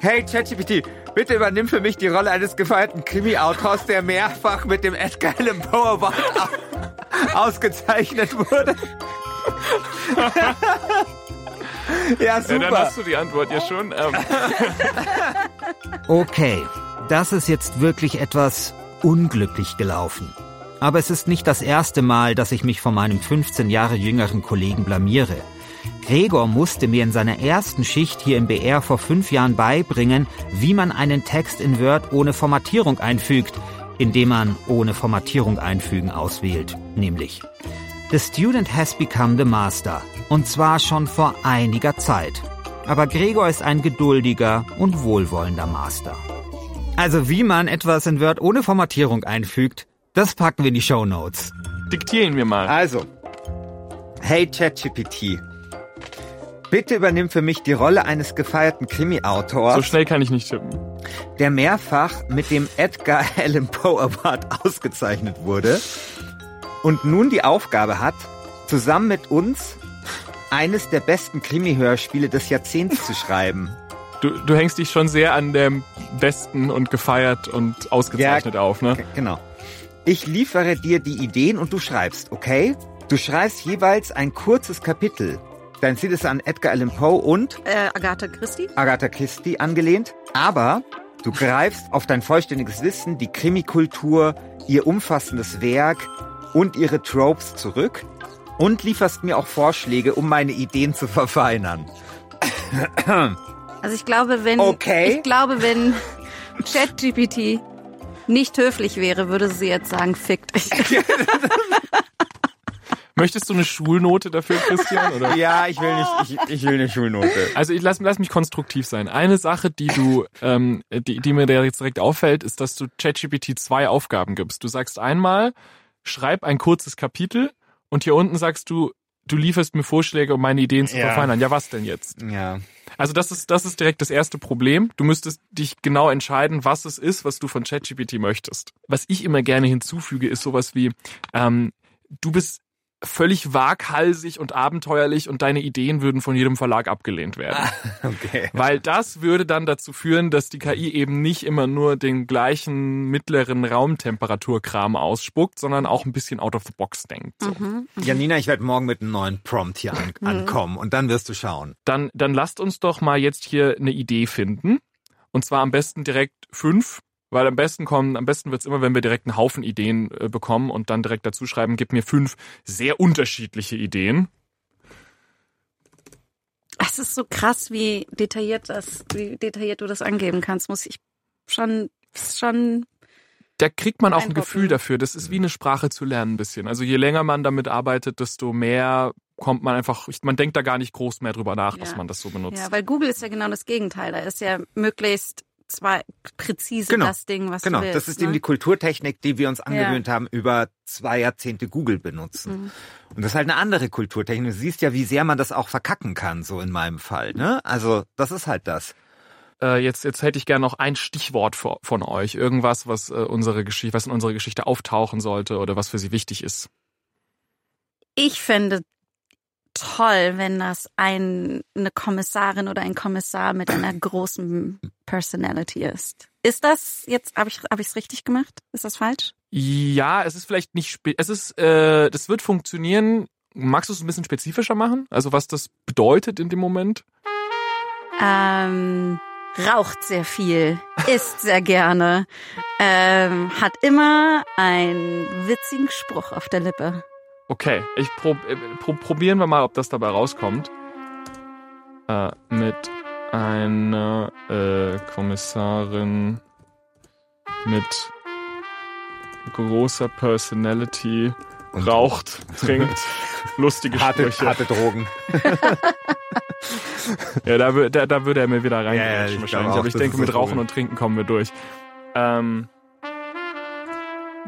Hey ChatGPT, bitte übernimm für mich die Rolle eines gefeierten Krimi-Autors, der mehrfach mit dem Edgar Allan Poe Award ausgezeichnet wurde. ja, super. Ja, dann hast du die Antwort ja schon. Ähm. Okay, das ist jetzt wirklich etwas unglücklich gelaufen. Aber es ist nicht das erste Mal, dass ich mich von meinem 15 Jahre jüngeren Kollegen blamiere. Gregor musste mir in seiner ersten Schicht hier im BR vor fünf Jahren beibringen, wie man einen Text in Word ohne Formatierung einfügt, indem man ohne Formatierung einfügen auswählt, nämlich The student has become the master. Und zwar schon vor einiger Zeit. Aber Gregor ist ein geduldiger und wohlwollender Master. Also wie man etwas in Word ohne Formatierung einfügt, das packen wir in die Show Notes. Diktieren wir mal. Also, hey ChatGPT, Bitte übernimm für mich die Rolle eines gefeierten Krimi-Autors. So schnell kann ich nicht tippen. Der mehrfach mit dem Edgar Allan Poe Award ausgezeichnet wurde und nun die Aufgabe hat, zusammen mit uns eines der besten Krimi-Hörspiele des Jahrzehnts zu schreiben. Du, du hängst dich schon sehr an dem besten und gefeiert und ausgezeichnet ja, auf, ne? Genau. Ich liefere dir die Ideen und du schreibst, okay? Du schreibst jeweils ein kurzes Kapitel Dein Ziel ist an Edgar Allan Poe und äh, Agatha Christie. Agatha Christie angelehnt. Aber du greifst auf dein vollständiges Wissen, die Krimikultur, ihr umfassendes Werk und ihre Tropes zurück und lieferst mir auch Vorschläge, um meine Ideen zu verfeinern. Also ich glaube, wenn okay. ich glaube, wenn ChatGPT nicht höflich wäre, würde sie jetzt sagen, fickt euch. Möchtest du eine Schulnote dafür, Christian? Oder? Ja, ich will nicht, ich, ich will eine Schulnote. Also ich lass, lass mich konstruktiv sein. Eine Sache, die du, ähm, die, die mir jetzt direkt auffällt, ist, dass du ChatGPT zwei Aufgaben gibst. Du sagst einmal, schreib ein kurzes Kapitel und hier unten sagst du, du lieferst mir Vorschläge, um meine Ideen zu Ja. verfeinern. Ja, was denn jetzt? Ja. Also das ist, das ist direkt das erste Problem. Du müsstest dich genau entscheiden, was es ist, was du von ChatGPT möchtest. Was ich immer gerne hinzufüge, ist sowas wie, ähm, du bist völlig waghalsig und abenteuerlich und deine Ideen würden von jedem Verlag abgelehnt werden. Okay. Weil das würde dann dazu führen, dass die KI eben nicht immer nur den gleichen mittleren Raumtemperaturkram ausspuckt, sondern auch ein bisschen out of the box denkt. So. Janina, ich werde morgen mit einem neuen Prompt hier an, ankommen und dann wirst du schauen. Dann, dann lasst uns doch mal jetzt hier eine Idee finden. Und zwar am besten direkt fünf, weil am besten kommen, am besten wird's immer, wenn wir direkt einen Haufen Ideen äh, bekommen und dann direkt dazu schreiben, gib mir fünf sehr unterschiedliche Ideen. Es ist so krass, wie detailliert das, wie detailliert du das angeben kannst, muss ich schon, schon, Da kriegt man auch ein. Gefühl dafür. Das ist wie eine Sprache zu lernen ein bisschen. Also je länger man damit arbeitet, desto mehr kommt man einfach, man denkt da gar nicht groß mehr drüber nach, dass Ja. man das so benutzt. ja, weil Google ist ja genau das Gegenteil. Da ist ja möglichst zwar präzise Genau. das Ding, was Genau, du willst. das ist ne? eben die Kulturtechnik, die wir uns angewöhnt haben, über zwei Jahrzehnte Google benutzen. Mhm. Und das ist halt eine andere Kulturtechnik. Du siehst ja, wie sehr man das auch verkacken kann, so in meinem Fall. Ne? Also das ist halt das. Äh, jetzt, jetzt hätte ich gerne noch ein Stichwort vor, von euch. Irgendwas, was äh, unsere Geschichte, was in unserer Geschichte auftauchen sollte oder was für sie wichtig ist. Ich fände toll, wenn das ein, eine Kommissarin oder ein Kommissar mit einer großen Personality ist. Ist das jetzt, habe ich habe ich es richtig gemacht? Ist das falsch? Ja, es ist vielleicht nicht, es ist, äh, das wird funktionieren. Magst du es ein bisschen spezifischer machen? Also was das bedeutet in dem Moment? Ähm, raucht sehr viel, isst sehr gerne, ähm, hat immer einen witzigen Spruch auf der Lippe. Okay, ich prob äh, pro probieren wir mal, ob das dabei rauskommt. Äh, mit einer äh, Kommissarin mit großer Personality raucht, trinkt, lustige Harte, Sprüche. harte Drogen. Ja, da, da, da würde er mir wieder Ja, ja, wahrscheinlich. auch, Aber ich denke, mit Rauchen Problem. und Trinken kommen wir durch. Ähm,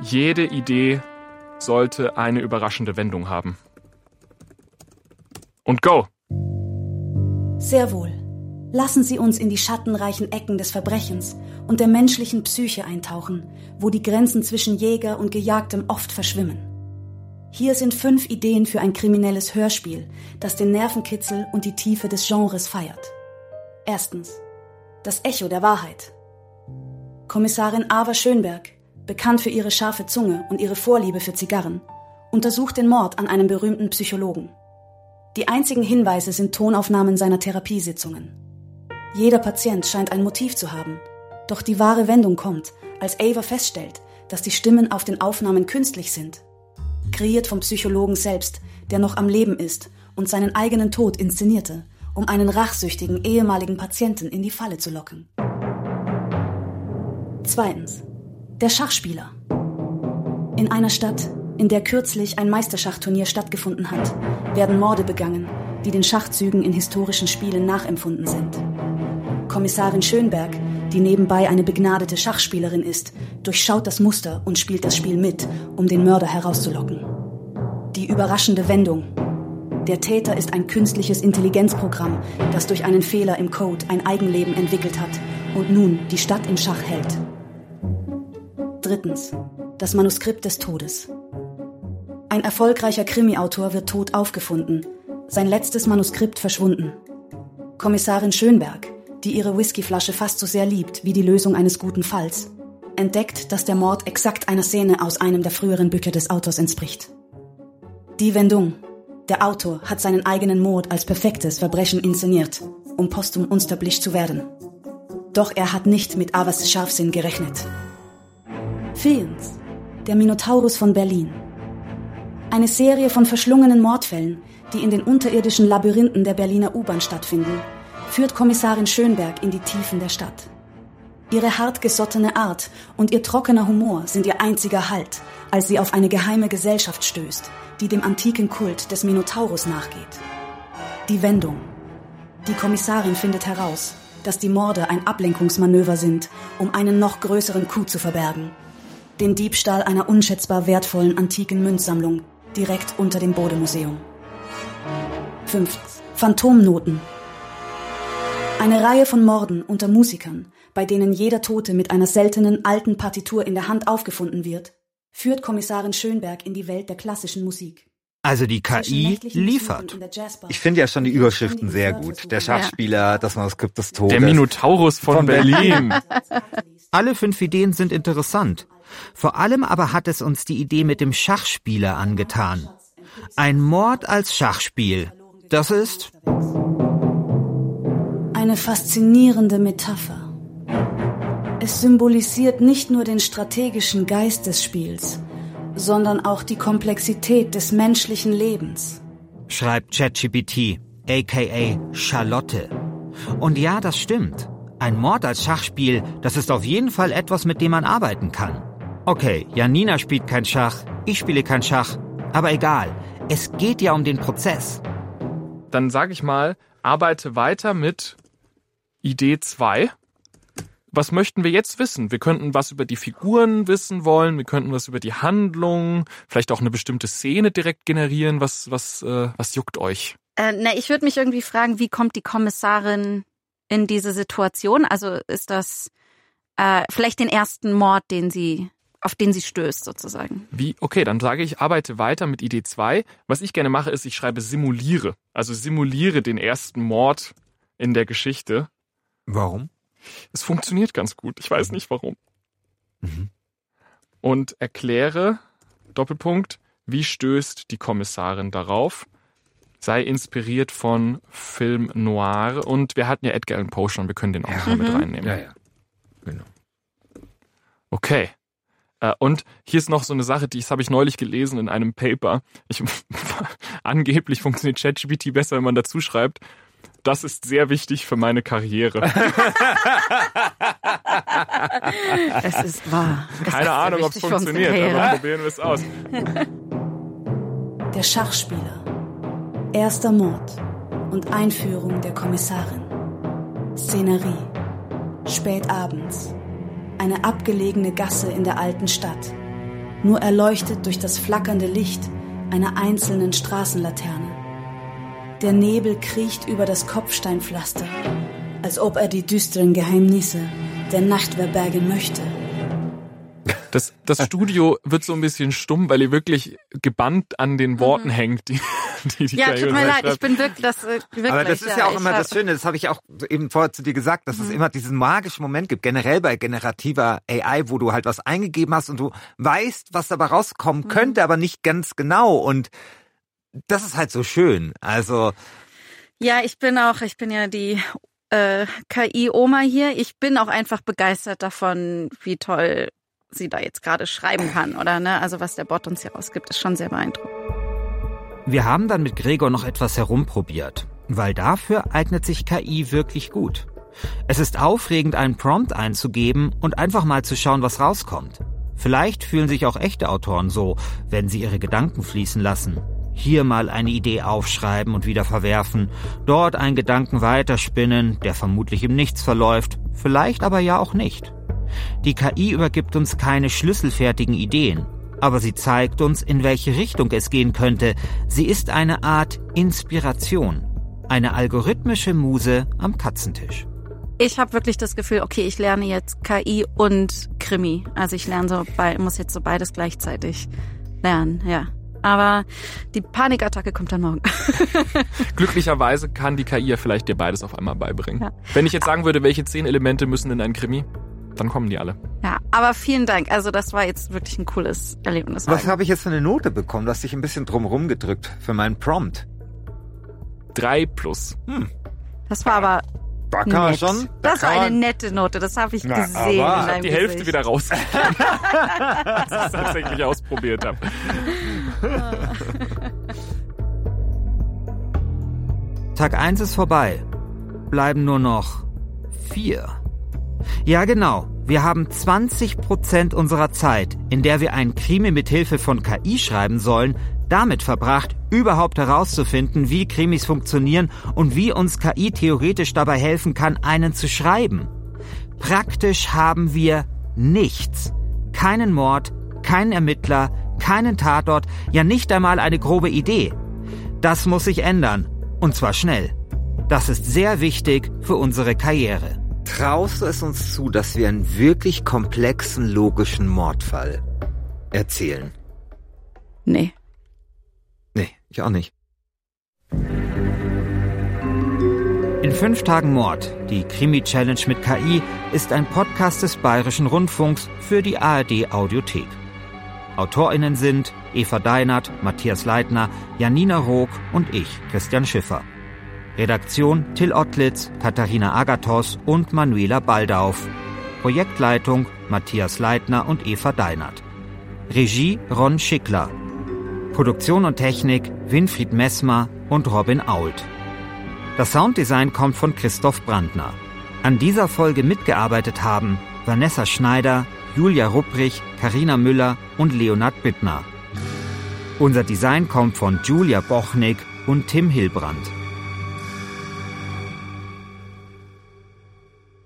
jede Idee sollte eine überraschende Wendung haben. Und go! Sehr wohl. Lassen Sie uns in die schattenreichen Ecken des Verbrechens und der menschlichen Psyche eintauchen, wo die Grenzen zwischen Jäger und Gejagtem oft verschwimmen. Hier sind fünf Ideen für ein kriminelles Hörspiel, das den Nervenkitzel und die Tiefe des Genres feiert. Erstens. Das Echo der Wahrheit. Kommissarin Ava Schönberg, bekannt für ihre scharfe Zunge und ihre Vorliebe für Zigarren, untersucht den Mord an einem berühmten Psychologen. Die einzigen Hinweise sind Tonaufnahmen seiner Therapiesitzungen. Jeder Patient scheint ein Motiv zu haben. Doch die wahre Wendung kommt, als Ava feststellt, dass die Stimmen auf den Aufnahmen künstlich sind. Kreiert vom Psychologen selbst, der noch am Leben ist und seinen eigenen Tod inszenierte, um einen rachsüchtigen ehemaligen Patienten in die Falle zu locken. Zweitens. Der Schachspieler. In einer Stadt, in der kürzlich ein Meisterschachturnier stattgefunden hat, werden Morde begangen, die den Schachzügen in historischen Spielen nachempfunden sind. Kommissarin Schönberg, die nebenbei eine begnadete Schachspielerin ist, durchschaut das Muster und spielt das Spiel mit, um den Mörder herauszulocken. Die überraschende Wendung. Der Täter ist ein künstliches Intelligenzprogramm, das durch einen Fehler im Code ein Eigenleben entwickelt hat und nun die Stadt in Schach hält. Drittens. Das Manuskript des Todes. Ein erfolgreicher Krimiautor wird tot aufgefunden, sein letztes Manuskript verschwunden. Kommissarin Schönberg, die ihre Whiskyflasche fast so sehr liebt wie die Lösung eines guten Falls, entdeckt, dass der Mord exakt einer Szene aus einem der früheren Bücher des Autors entspricht. Die Wendung. Der Autor hat seinen eigenen Mord als perfektes Verbrechen inszeniert, um postum unsterblich zu werden. Doch er hat nicht mit Avas Scharfsinn gerechnet. Viertens. Der Minotaurus von Berlin. Eine Serie von verschlungenen Mordfällen, die in den unterirdischen Labyrinthen der Berliner U-Bahn stattfinden, führt Kommissarin Schönberg in die Tiefen der Stadt. Ihre hartgesottene Art und ihr trockener Humor sind ihr einziger Halt, als sie auf eine geheime Gesellschaft stößt, die dem antiken Kult des Minotaurus nachgeht. Die Wendung. Die Kommissarin findet heraus, dass die Morde ein Ablenkungsmanöver sind, um einen noch größeren Coup zu verbergen. Den Diebstahl einer unschätzbar wertvollen antiken Münzsammlung direkt unter dem Bode-Museum. 5. Phantomnoten. Eine Reihe von Morden unter Musikern, bei denen jeder Tote mit einer seltenen alten Partitur in der Hand aufgefunden wird, führt Kommissarin Schönberg in die Welt der klassischen Musik. Also die KI liefert. Ich finde ja schon die Überschriften sehr gut. Der Schachspieler, das Manuskript des Todes. Der Minotaurus von, von Berlin. Alle fünf Ideen sind interessant. Vor allem aber hat es uns die Idee mit dem Schachspieler angetan. Ein Mord als Schachspiel. Das ist eine faszinierende Metapher. Es symbolisiert nicht nur den strategischen Geist des Spiels, sondern auch die Komplexität des menschlichen Lebens. Schreibt ChatGPT, aka Charlotte. Und ja, das stimmt. Ein Mord als Schachspiel, das ist auf jeden Fall etwas, mit dem man arbeiten kann. Okay, Janina spielt kein Schach, ich spiele kein Schach, aber egal, es geht ja um den Prozess. Dann sage ich mal, arbeite weiter mit Idee 2 was möchten wir jetzt wissen? Wir könnten was über die Figuren wissen wollen, wir könnten was über die Handlung, vielleicht auch eine bestimmte Szene direkt generieren. Was, was, äh, was juckt euch? Äh, na, ich würde mich irgendwie fragen, wie kommt die Kommissarin in diese Situation? Also ist das äh, vielleicht den ersten Mord, den sie auf den sie stößt, sozusagen. Wie? Okay, dann sage ich, arbeite weiter mit Idee 2. Was ich gerne mache, ist, ich schreibe simuliere. Also simuliere den ersten Mord in der Geschichte. Warum? Es funktioniert ganz gut. Ich weiß nicht warum. Mhm. Und erkläre, Doppelpunkt, wie stößt die Kommissarin darauf? Sei inspiriert von Film Noir. Und wir hatten ja Edgar Allan Poe schon, wir können den auch ja. mal mit mhm. reinnehmen. Ja, ja. Genau. Okay. Äh, und hier ist noch so eine Sache, die habe ich neulich gelesen in einem Paper. Ich, angeblich funktioniert ChatGPT besser, wenn man dazu schreibt das ist sehr wichtig für meine Karriere. es ist wahr. Es Keine ist Ahnung, ob es funktioniert, aber probieren wir es aus. Der Schachspieler. Erster Mord und Einführung der Kommissarin. Szenerie. Spät abends. Eine abgelegene Gasse in der alten Stadt. Nur erleuchtet durch das flackernde Licht einer einzelnen Straßenlaterne. Der Nebel kriecht über das Kopfsteinpflaster, als ob er die düsteren Geheimnisse der Nacht verbergen möchte. Das, das Studio wird so ein bisschen stumm, weil ihr wirklich gebannt an den Worten mhm. hängt, die, die, die Ja, tut mir leid, ich bin wirklich, das, äh, wirklich Aber das ist ja, ja auch immer das Schöne, das habe ich auch eben vorher zu dir gesagt, dass mhm. es immer diesen magischen Moment gibt, generell bei generativer AI, wo du halt was eingegeben hast und du weißt, was dabei rauskommen mhm. könnte, aber nicht ganz genau und das ist halt so schön. Also. Ja, ich bin auch, ich bin ja die äh, KI-Oma hier. Ich bin auch einfach begeistert davon, wie toll sie da jetzt gerade schreiben kann, oder ne? Also was der Bot uns hier ausgibt, ist schon sehr beeindruckend. Wir haben dann mit Gregor noch etwas herumprobiert, weil dafür eignet sich KI wirklich gut. Es ist aufregend, einen Prompt einzugeben und einfach mal zu schauen, was rauskommt. Vielleicht fühlen sich auch echte Autoren so, wenn sie ihre Gedanken fließen lassen. Hier mal eine Idee aufschreiben und wieder verwerfen, dort einen Gedanken weiterspinnen, der vermutlich im Nichts verläuft, vielleicht aber ja auch nicht. Die KI übergibt uns keine schlüsselfertigen Ideen, aber sie zeigt uns, in welche Richtung es gehen könnte. Sie ist eine Art Inspiration, eine algorithmische Muse am Katzentisch. Ich habe wirklich das Gefühl, okay, ich lerne jetzt KI und Krimi. Also ich lerne so, muss jetzt so beides gleichzeitig lernen, ja. Aber die Panikattacke kommt dann morgen. Glücklicherweise kann die KI ja vielleicht dir beides auf einmal beibringen. Ja. Wenn ich jetzt sagen würde, welche zehn Elemente müssen in ein Krimi, dann kommen die alle. Ja, aber vielen Dank. Also das war jetzt wirklich ein cooles Erlebnis. Was habe ich jetzt für eine Note bekommen? Du hast dich ein bisschen drumherum gedrückt für meinen Prompt. Drei plus. Hm. Das war aber da kann man schon. Da das war eine nette Note, das habe ich Na, gesehen. Aber in die Gesicht. Hälfte wieder raus. als ich es tatsächlich ausprobiert habe. Tag 1 ist vorbei. Bleiben nur noch vier. Ja, genau. Wir haben 20 Prozent unserer Zeit, in der wir einen Krimi mit Hilfe von KI schreiben sollen, damit verbracht, überhaupt herauszufinden, wie Krimis funktionieren und wie uns KI theoretisch dabei helfen kann, einen zu schreiben. Praktisch haben wir nichts. Keinen Mord, keinen Ermittler, keinen Tatort, ja nicht einmal eine grobe Idee. Das muss sich ändern. Und zwar schnell. Das ist sehr wichtig für unsere Karriere. Traust du es uns zu, dass wir einen wirklich komplexen, logischen Mordfall erzählen? Nee. Nee, ich auch nicht. In fünf Tagen Mord, die Krimi-Challenge mit KI, ist ein Podcast des Bayerischen Rundfunks für die ARD Audiothek. AutorInnen sind Eva Deinert, Matthias Leitner, Janina Rook und ich, Christian Schiffer. Redaktion Till Ottlitz, Katharina Agathos und Manuela Baldauf. Projektleitung Matthias Leitner und Eva Deinert. Regie Ron Schickler. Produktion und Technik Winfried Messmer und Robin Ault. Das Sounddesign kommt von Christoph Brandner. An dieser Folge mitgearbeitet haben Vanessa Schneider, Julia Rupprich, Karina Müller und Leonard Bittner. Unser Design kommt von Julia Bochnik und Tim Hilbrand.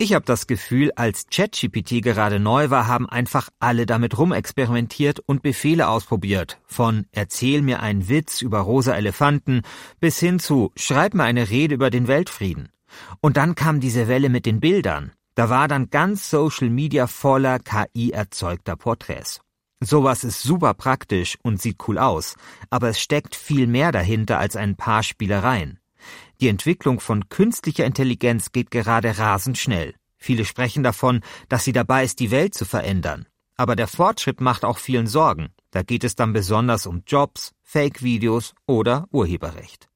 Ich habe das Gefühl, als ChatGPT gerade neu war, haben einfach alle damit rumexperimentiert und Befehle ausprobiert. Von Erzähl mir einen Witz über rosa Elefanten bis hin zu Schreib mir eine Rede über den Weltfrieden. Und dann kam diese Welle mit den Bildern. Da war dann ganz Social Media voller KI erzeugter Porträts. Sowas ist super praktisch und sieht cool aus, aber es steckt viel mehr dahinter als ein paar Spielereien. Die Entwicklung von künstlicher Intelligenz geht gerade rasend schnell. Viele sprechen davon, dass sie dabei ist, die Welt zu verändern. Aber der Fortschritt macht auch vielen Sorgen. Da geht es dann besonders um Jobs, Fake-Videos oder Urheberrecht.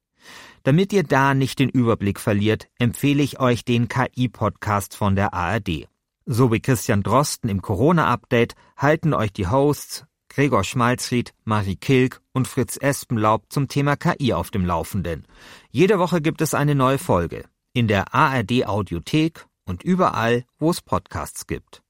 Damit ihr da nicht den Überblick verliert, empfehle ich euch den KI-Podcast von der ARD. So wie Christian Drosten im Corona-Update halten euch die Hosts Gregor Schmalzried, Marie Kilk und Fritz Espenlaub zum Thema KI auf dem Laufenden. Jede Woche gibt es eine neue Folge in der ARD Audiothek und überall, wo es Podcasts gibt.